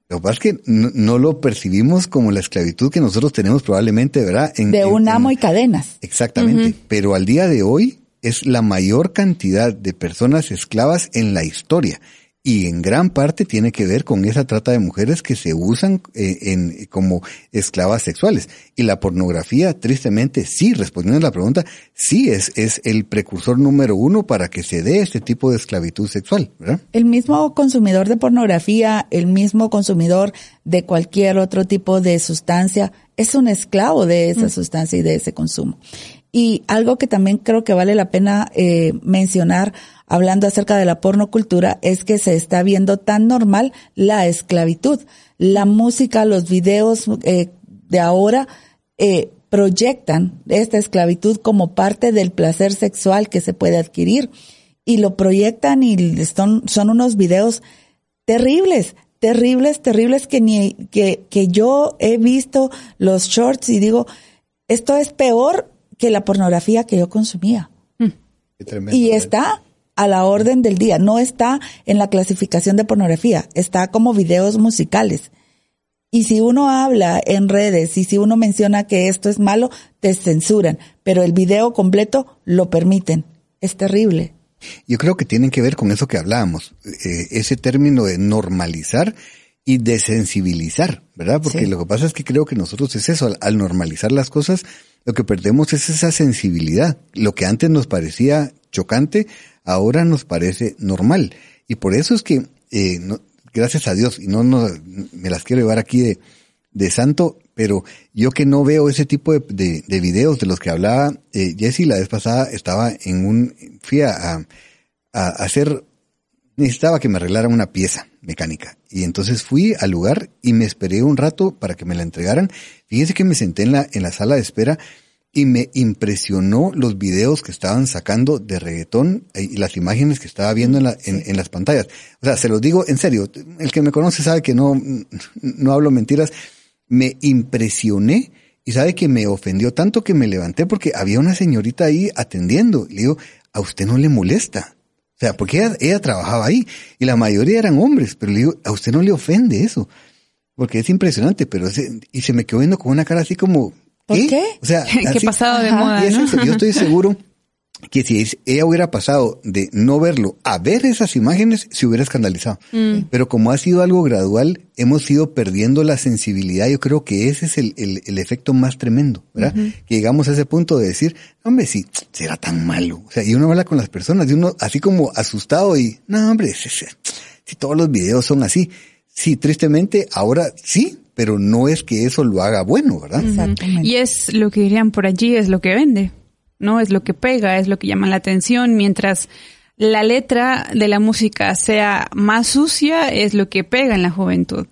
Lo que pasa es que no, lo percibimos como la esclavitud que nosotros tenemos probablemente, ¿verdad? de un amo y cadenas. Exactamente. Pero al día de hoy es la mayor cantidad de personas esclavas en la historia y en gran parte tiene que ver con esa trata de mujeres que se usan eh, en, como esclavas sexuales. Y la pornografía, tristemente, sí, respondiendo a la pregunta, sí es, es el precursor número uno para que se dé este tipo de esclavitud sexual. ¿verdad? El mismo consumidor de pornografía, el mismo consumidor de cualquier otro tipo de sustancia, es un esclavo de esa mm. sustancia y de ese consumo. Y algo que también creo que vale la pena eh, mencionar hablando acerca de la pornocultura es que se está viendo tan normal la esclavitud. La música, los videos eh, de ahora eh, proyectan esta esclavitud como parte del placer sexual que se puede adquirir y lo proyectan y son, son unos videos terribles, terribles, terribles que ni que, que yo he visto los shorts y digo, esto es peor que la pornografía que yo consumía. y ¿eh? está a la orden del día. No está en la clasificación de pornografía, está como videos musicales. Y si uno habla en redes y si uno menciona que esto es malo, te censuran, pero el video completo lo permiten. Es terrible. Yo creo que tienen que ver con eso que hablábamos, eh, ese término de normalizar y desensibilizar, ¿verdad? Porque lo que pasa es que creo que nosotros es eso, al, normalizar las cosas, lo que perdemos es esa sensibilidad. Lo que antes nos parecía chocante, ahora nos parece normal. Y por eso es que, eh, gracias a Dios, y no, no me las quiero llevar aquí de, santo, pero yo que no veo ese tipo de, de, videos de los que hablaba eh, Jesse la vez pasada, estaba en un, fui a hacer necesitaba que me arreglaran una pieza mecánica. Y entonces fui al lugar y me esperé un rato para que me la entregaran. Fíjense que me senté en la, en la sala de espera y me impresionó los videos que estaban sacando de reggaetón y las imágenes que estaba viendo en, la, en, las pantallas. O sea, se los digo en serio, el que me conoce sabe que no, no hablo mentiras. Me impresioné y sabe que me ofendió tanto que me levanté porque había una señorita ahí atendiendo. Le digo, ¿a usted no le molesta? O sea, porque ella, trabajaba ahí y la mayoría eran hombres, pero le digo, a usted no le ofende eso, porque es impresionante, pero y se me quedó viendo con una cara así como, ¿qué? qué? O sea, ¿qué pasado de moda? Yo estoy seguro que si ella hubiera pasado de no verlo a ver esas imágenes, se hubiera escandalizado. Mm. Pero como ha sido algo gradual, hemos ido perdiendo la sensibilidad. Yo creo que ese es el, el, efecto más tremendo, ¿verdad? Que llegamos a ese punto de decir, hombre, si será tan malo. O sea, y uno habla con las personas y uno así como asustado y, no, hombre, si, todos los videos son así. Sí, tristemente, ahora sí, pero no es que eso lo haga bueno, ¿verdad? Y es lo que dirían por allí, es lo que vende. ¿No? Es lo que pega, es lo que llama la atención, mientras la letra de la música sea más sucia, es lo que pega en la juventud.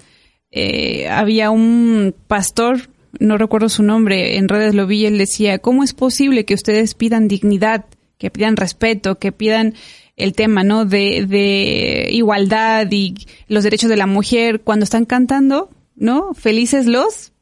Eh, había un pastor, no recuerdo su nombre, en redes lo vi, él decía, ¿cómo es posible que ustedes pidan dignidad, que pidan respeto, que pidan el tema, ¿no? De, de igualdad y los derechos de la mujer cuando están cantando, ¿no? Felices los.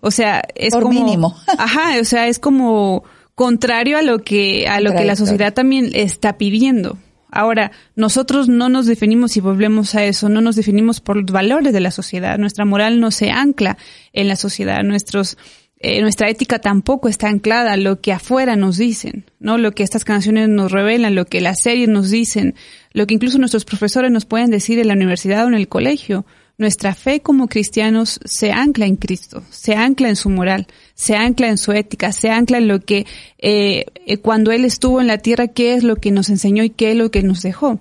O sea, es Por como. mínimo. ajá, o sea, es como contrario a lo que a lo que la sociedad también está pidiendo. Ahora, nosotros no nos definimos, y volvemos a eso, no nos definimos por los valores de la sociedad. Nuestra moral no se ancla en la sociedad. Nuestros, eh, nuestra ética tampoco está anclada a lo que afuera nos dicen, ¿no? Lo que estas canciones nos revelan, lo que las series nos dicen, lo que incluso nuestros profesores nos pueden decir en la universidad o en el colegio. Nuestra fe como cristianos se ancla en Cristo, se ancla en su moral, se ancla en su ética, se ancla en lo que eh, eh, cuando Él estuvo en la tierra, qué es lo que nos enseñó y qué es lo que nos dejó.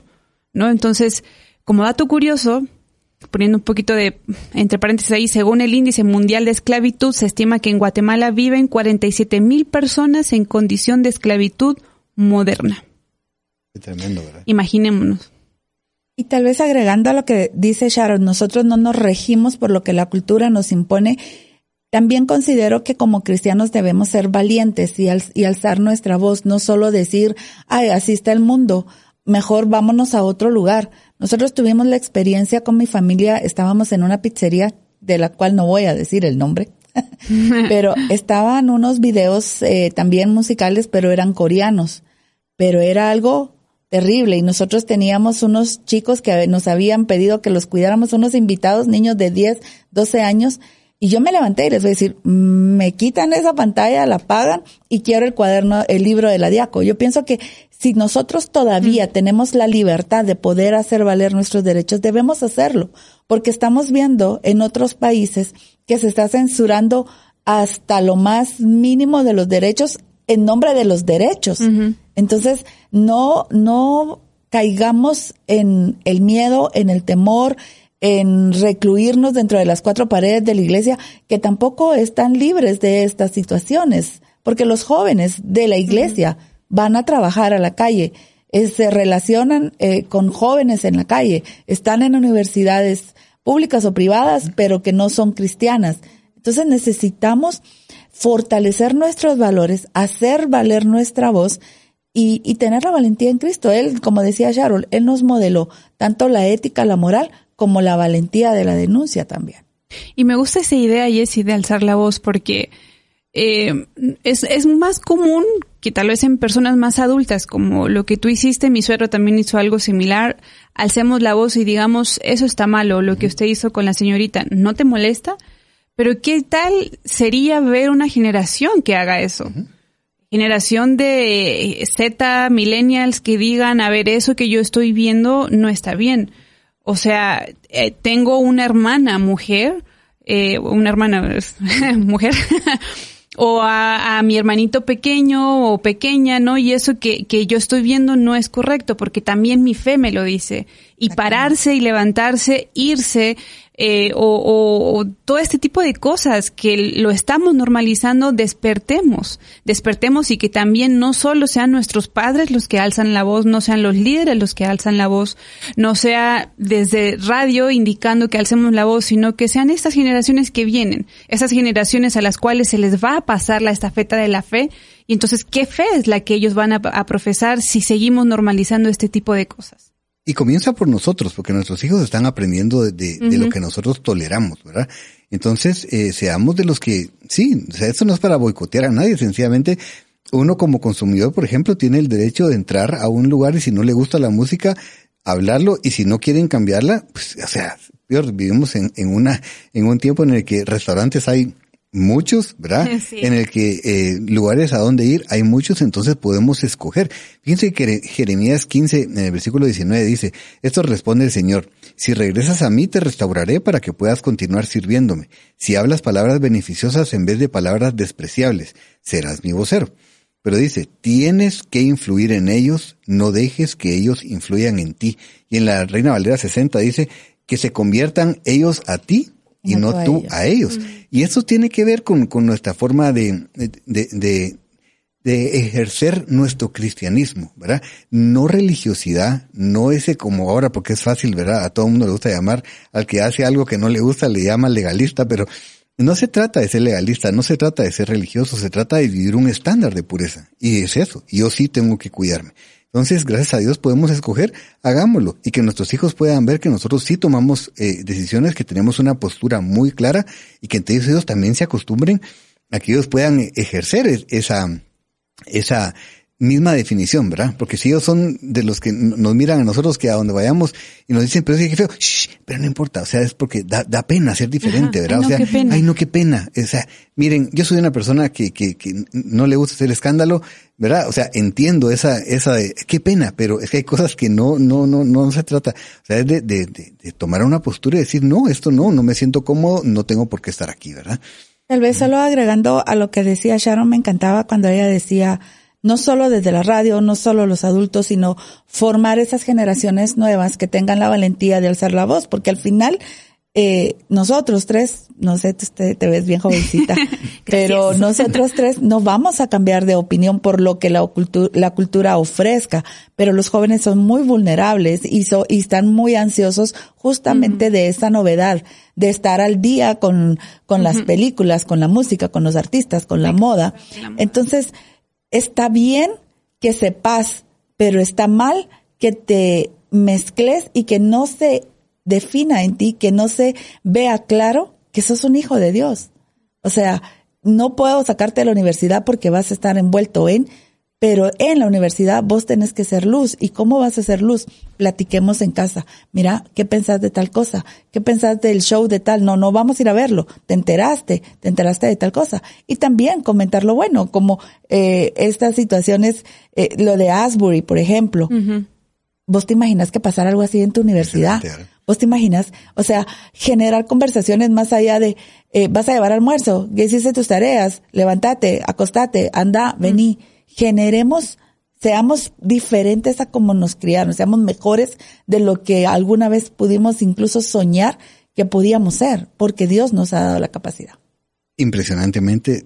¿No? Entonces, como dato curioso, poniendo un poquito de, entre paréntesis ahí, según el índice mundial de esclavitud, se estima que en Guatemala viven 47 mil personas en condición de esclavitud moderna. Qué tremendo, ¿verdad? Imaginémonos. Y tal vez agregando a lo que dice Sharon, nosotros no nos regimos por lo que la cultura nos impone. También considero que como cristianos debemos ser valientes y, alzar nuestra voz, no solo decir, ay, así está el mundo, mejor vámonos a otro lugar. Nosotros tuvimos la experiencia con mi familia, estábamos en una pizzería de la cual no voy a decir el nombre, pero estaban unos videos eh, también musicales, pero eran coreanos, pero era algo terrible y nosotros teníamos unos chicos que nos habían pedido que los cuidáramos, unos invitados, niños de 10, 12 años, y yo me levanté y les voy a decir, me quitan esa pantalla, la pagan y quiero el cuaderno, el libro de la Diaco. Yo pienso que si nosotros todavía mm. tenemos la libertad de poder hacer valer nuestros derechos, debemos hacerlo, porque estamos viendo en otros países que se está censurando hasta lo más mínimo de los derechos en nombre de los derechos. Entonces, no, no caigamos en el miedo, en el temor, en recluirnos dentro de las cuatro paredes de la iglesia, que tampoco están libres de estas situaciones, porque los jóvenes de la iglesia van a trabajar a la calle, eh, se relacionan eh, con jóvenes en la calle, están en universidades públicas o privadas, pero que no son cristianas. Entonces necesitamos fortalecer nuestros valores, hacer valer nuestra voz y, y, tener la valentía en Cristo. Él, como decía Sharon, Él nos modeló tanto la ética, la moral, como la valentía de la denuncia también. Y me gusta esa idea, Jessie, de alzar la voz, porque eh, es, es más común que tal vez en personas más adultas, como lo que tú hiciste, mi suegro también hizo algo similar, alcemos la voz y digamos, eso está malo, lo que usted hizo con la señorita, ¿no te molesta? Pero ¿qué tal sería ver una generación que haga eso? Generación de Z, millennials que digan, a ver, eso que yo estoy viendo no está bien. O sea, eh, tengo una hermana mujer, eh, una hermana mujer, o a, a, mi hermanito pequeño o pequeña, ¿no? Y eso que, que yo estoy viendo no es correcto, porque también mi fe me lo dice. Y pararse y levantarse, irse, eh, o, o, todo este tipo de cosas que lo estamos normalizando, despertemos, despertemos y que también no solo sean nuestros padres los que alzan la voz, no sean los líderes los que alzan la voz, no sea desde radio indicando que alcemos la voz, sino que sean estas generaciones que vienen, esas generaciones a las cuales se les va a pasar la estafeta de la fe. Y entonces, ¿qué fe es la que ellos van a profesar si seguimos normalizando este tipo de cosas? Y comienza por nosotros, porque nuestros hijos están aprendiendo de, de, uh -huh. de lo que nosotros toleramos, ¿verdad? Entonces, eh, seamos de los que, sí, o sea, esto no es para boicotear a nadie, sencillamente uno como consumidor, por ejemplo, tiene el derecho de entrar a un lugar y si no le gusta la música, hablarlo y si no quieren cambiarla, pues, o sea, vivimos en, en una, en un tiempo en el que restaurantes hay muchos, ¿verdad? Sí. En el que eh, lugares a donde ir hay muchos, entonces podemos escoger. Fíjense que Jeremías 15, en el versículo 19 dice, esto responde el Señor, si regresas a mí te restauraré para que puedas continuar sirviéndome. Si hablas palabras beneficiosas en vez de palabras despreciables, serás mi vocero. Pero dice, tienes que influir en ellos, no dejes que ellos influyan en ti. Y en la Reina Valera 60 dice, que se conviertan ellos a ti y no, no tú a ellos. A ellos. Mm. Y eso tiene que ver con, con nuestra forma de, de, de, de, ejercer nuestro cristianismo, ¿verdad? No religiosidad, no ese como ahora, porque es fácil, ¿verdad? A todo el mundo le gusta llamar, al que hace algo que no le gusta, le llama legalista, pero no se trata de ser legalista, no se trata de ser religioso, se trata de vivir un estándar de pureza. Y es eso, yo sí tengo que cuidarme. Entonces, gracias a Dios podemos escoger, hagámoslo y que nuestros hijos puedan ver que nosotros sí tomamos eh, decisiones, que tenemos una postura muy clara y que entonces ellos también se acostumbren a que ellos puedan ejercer esa, esa misma definición, ¿verdad? Porque si ellos son de los que nos miran a nosotros que a donde vayamos y nos dicen, pero es que feo, Shh, pero no importa, o sea, es porque da, da pena ser diferente, Ajá, ¿verdad? Ay, no, o sea, ay, no, qué pena. O sea, miren, yo soy una persona que, que, que no le gusta hacer escándalo, ¿verdad? O sea, entiendo esa, esa de, qué pena, pero es que hay cosas que no, no, no, no se trata. O sea, es de, de, de, de tomar una postura y decir, no, esto no, no me siento cómodo, no tengo por qué estar aquí, ¿verdad? Tal vez solo agregando a lo que decía Sharon, me encantaba cuando ella decía, no solo desde la radio, no solo los adultos, sino formar esas generaciones nuevas que tengan la valentía de alzar la voz, porque al final eh, nosotros tres, no sé, te, te ves bien jovencita, pero nosotros tres no vamos a cambiar de opinión por lo que la, cultura, la cultura ofrezca, pero los jóvenes son muy vulnerables y, so, y están muy ansiosos justamente uh -huh. de esa novedad, de estar al día con, con uh -huh. las películas, con la música, con los artistas, con la moda. la moda. Entonces, está bien que sepas, pero está mal que te mezcles y que no se defina en ti, que no se vea claro que sos un hijo de Dios. O sea, no puedo sacarte de la universidad porque vas a estar envuelto en, pero en la universidad vos tenés que ser luz. ¿Y cómo vas a ser luz? Platiquemos en casa. Mira, ¿qué pensás de tal cosa? ¿Qué pensás del show de tal? No, no vamos a ir a verlo. Te enteraste, te enteraste de tal cosa. Y también comentar lo bueno, como eh, estas situaciones, eh, lo de Asbury, por ejemplo. Uh -huh. ¿Vos te imaginas que pasara algo así en tu universidad? ¿Vos te imaginas? O sea, generar conversaciones más allá de, eh, vas a llevar almuerzo, ¿qué hiciste tus tareas? Levántate, acostate, anda, vení. Uh -huh generemos, seamos diferentes a como nos criaron, seamos mejores de lo que alguna vez pudimos incluso soñar que podíamos ser, porque Dios nos ha dado la capacidad. Impresionantemente,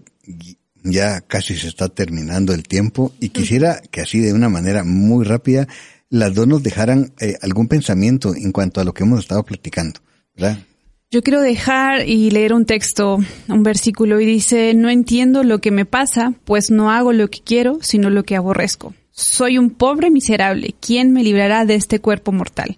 ya casi se está terminando el tiempo y quisiera que así de una manera muy rápida las dos nos dejaran eh, algún pensamiento en cuanto a lo que hemos estado platicando, ¿verdad? Yo quiero dejar y leer un texto, un versículo, y dice, no entiendo lo que me pasa, pues no hago lo que quiero, sino lo que aborrezco. Soy un pobre miserable, ¿quién me librará de este cuerpo mortal?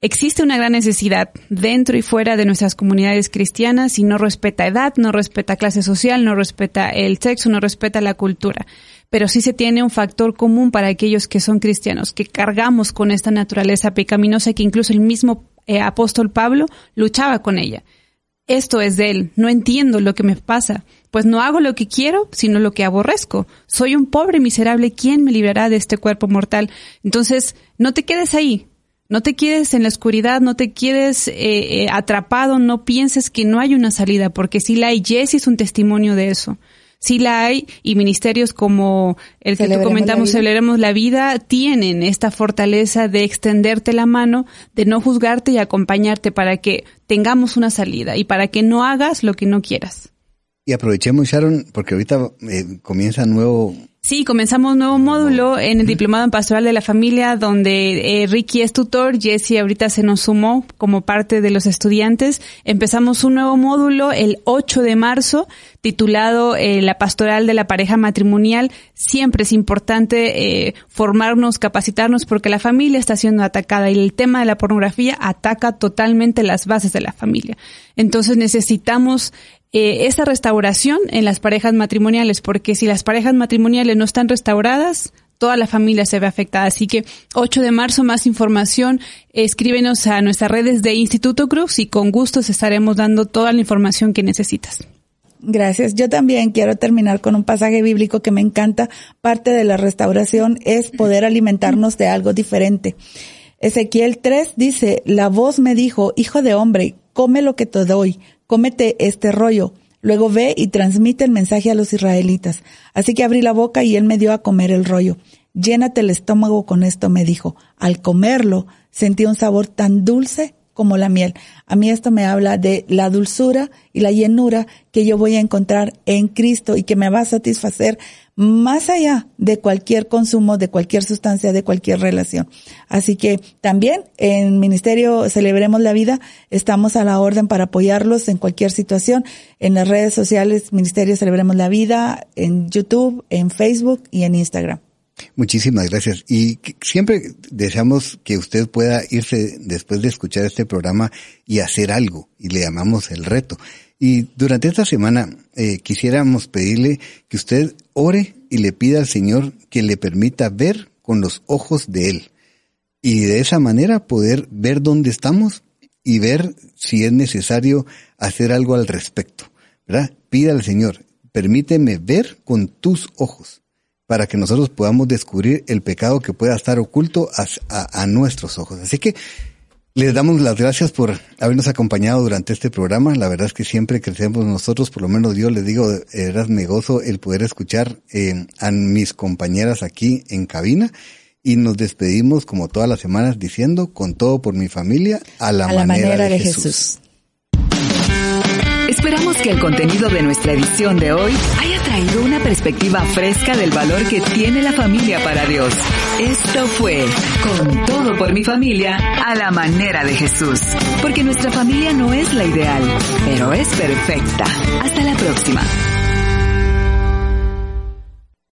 Existe una gran necesidad dentro y fuera de nuestras comunidades cristianas y no respeta edad, no respeta clase social, no respeta el sexo, no respeta la cultura. Pero sí se tiene un factor común para aquellos que son cristianos, que cargamos con esta naturaleza pecaminosa que incluso el mismo eh, apóstol Pablo luchaba con ella. Esto es de él, no entiendo lo que me pasa, pues no hago lo que quiero, sino lo que aborrezco. Soy un pobre miserable, ¿quién me librará de este cuerpo mortal? Entonces, no te quedes ahí, No te quedes en la oscuridad, no te quedes eh, eh, atrapado, no pienses que no hay una salida, porque si la hay, Jesse es un testimonio de eso. Si la hay y ministerios como el que tú comentamos, Celebremos la Vida, tienen esta fortaleza de extenderte la mano, de no juzgarte y acompañarte para que tengamos una salida y para que no hagas lo que no quieras. Y aprovechemos, Sharon, porque ahorita eh, comienza nuevo Sí, comenzamos un nuevo módulo en el Diplomado en Pastoral de la Familia, donde eh, Ricky es tutor, Jesse ahorita se nos sumó como parte de los estudiantes. Empezamos un nuevo módulo el 8 de marzo, titulado eh, La Pastoral de la Pareja Matrimonial. Siempre es importante eh, formarnos, capacitarnos, porque la familia está siendo atacada y el tema de la pornografía ataca totalmente las bases de la familia. Entonces necesitamos eh, esa restauración en las parejas matrimoniales, porque si las parejas matrimoniales no están restauradas, toda la familia se ve afectada. Así que 8 de marzo, más información, escríbenos a nuestras redes de Instituto Cruz y con gusto estaremos dando toda la información que necesitas. Gracias. Yo también quiero terminar con un pasaje bíblico que me encanta. Parte de la restauración es poder alimentarnos de algo diferente. Ezequiel 3 dice, la voz me dijo, hijo de hombre, come lo que te doy, cómete este rollo. Luego ve y transmite el mensaje a los israelitas. Así que abrí la boca y él me dio a comer el rollo. Llénate el estómago con esto, me dijo. Al comerlo, sentí un sabor tan dulce como la miel. A mí esto me habla de la dulzura y la llenura que yo voy a encontrar en Cristo y que me va a satisfacer más allá de cualquier consumo, de cualquier sustancia, de cualquier relación. Así que también en Ministerio Celebremos la Vida estamos a la orden para apoyarlos en cualquier situación. En las redes sociales Ministerio Celebremos la Vida, en YouTube, en Facebook y en Instagram. Muchísimas gracias. Y siempre deseamos que usted pueda irse después de escuchar este programa y hacer algo. Y le llamamos el reto. Y durante esta semana eh, quisiéramos pedirle que usted ore y le pida al Señor que le permita ver con los ojos de Él. Y de esa manera poder ver dónde estamos y ver si es necesario hacer algo al respecto. ¿Verdad? Pida al Señor, permíteme ver con tus ojos para que nosotros podamos descubrir el pecado que pueda estar oculto a, a nuestros ojos. Así que les damos las gracias por habernos acompañado durante este programa. La verdad es que siempre crecemos nosotros, por lo menos yo les digo, era me gozo el poder escuchar eh, a mis compañeras aquí en cabina y nos despedimos como todas las semanas diciendo, con todo por mi familia, a la, manera, de, Jesús. Esperamos que el contenido de nuestra edición de hoy haya traído una perspectiva fresca del valor que tiene la familia para Dios. Esto fue Con todo por mi familia a la manera de Jesús. Porque nuestra familia no es la ideal, pero es perfecta. Hasta la próxima.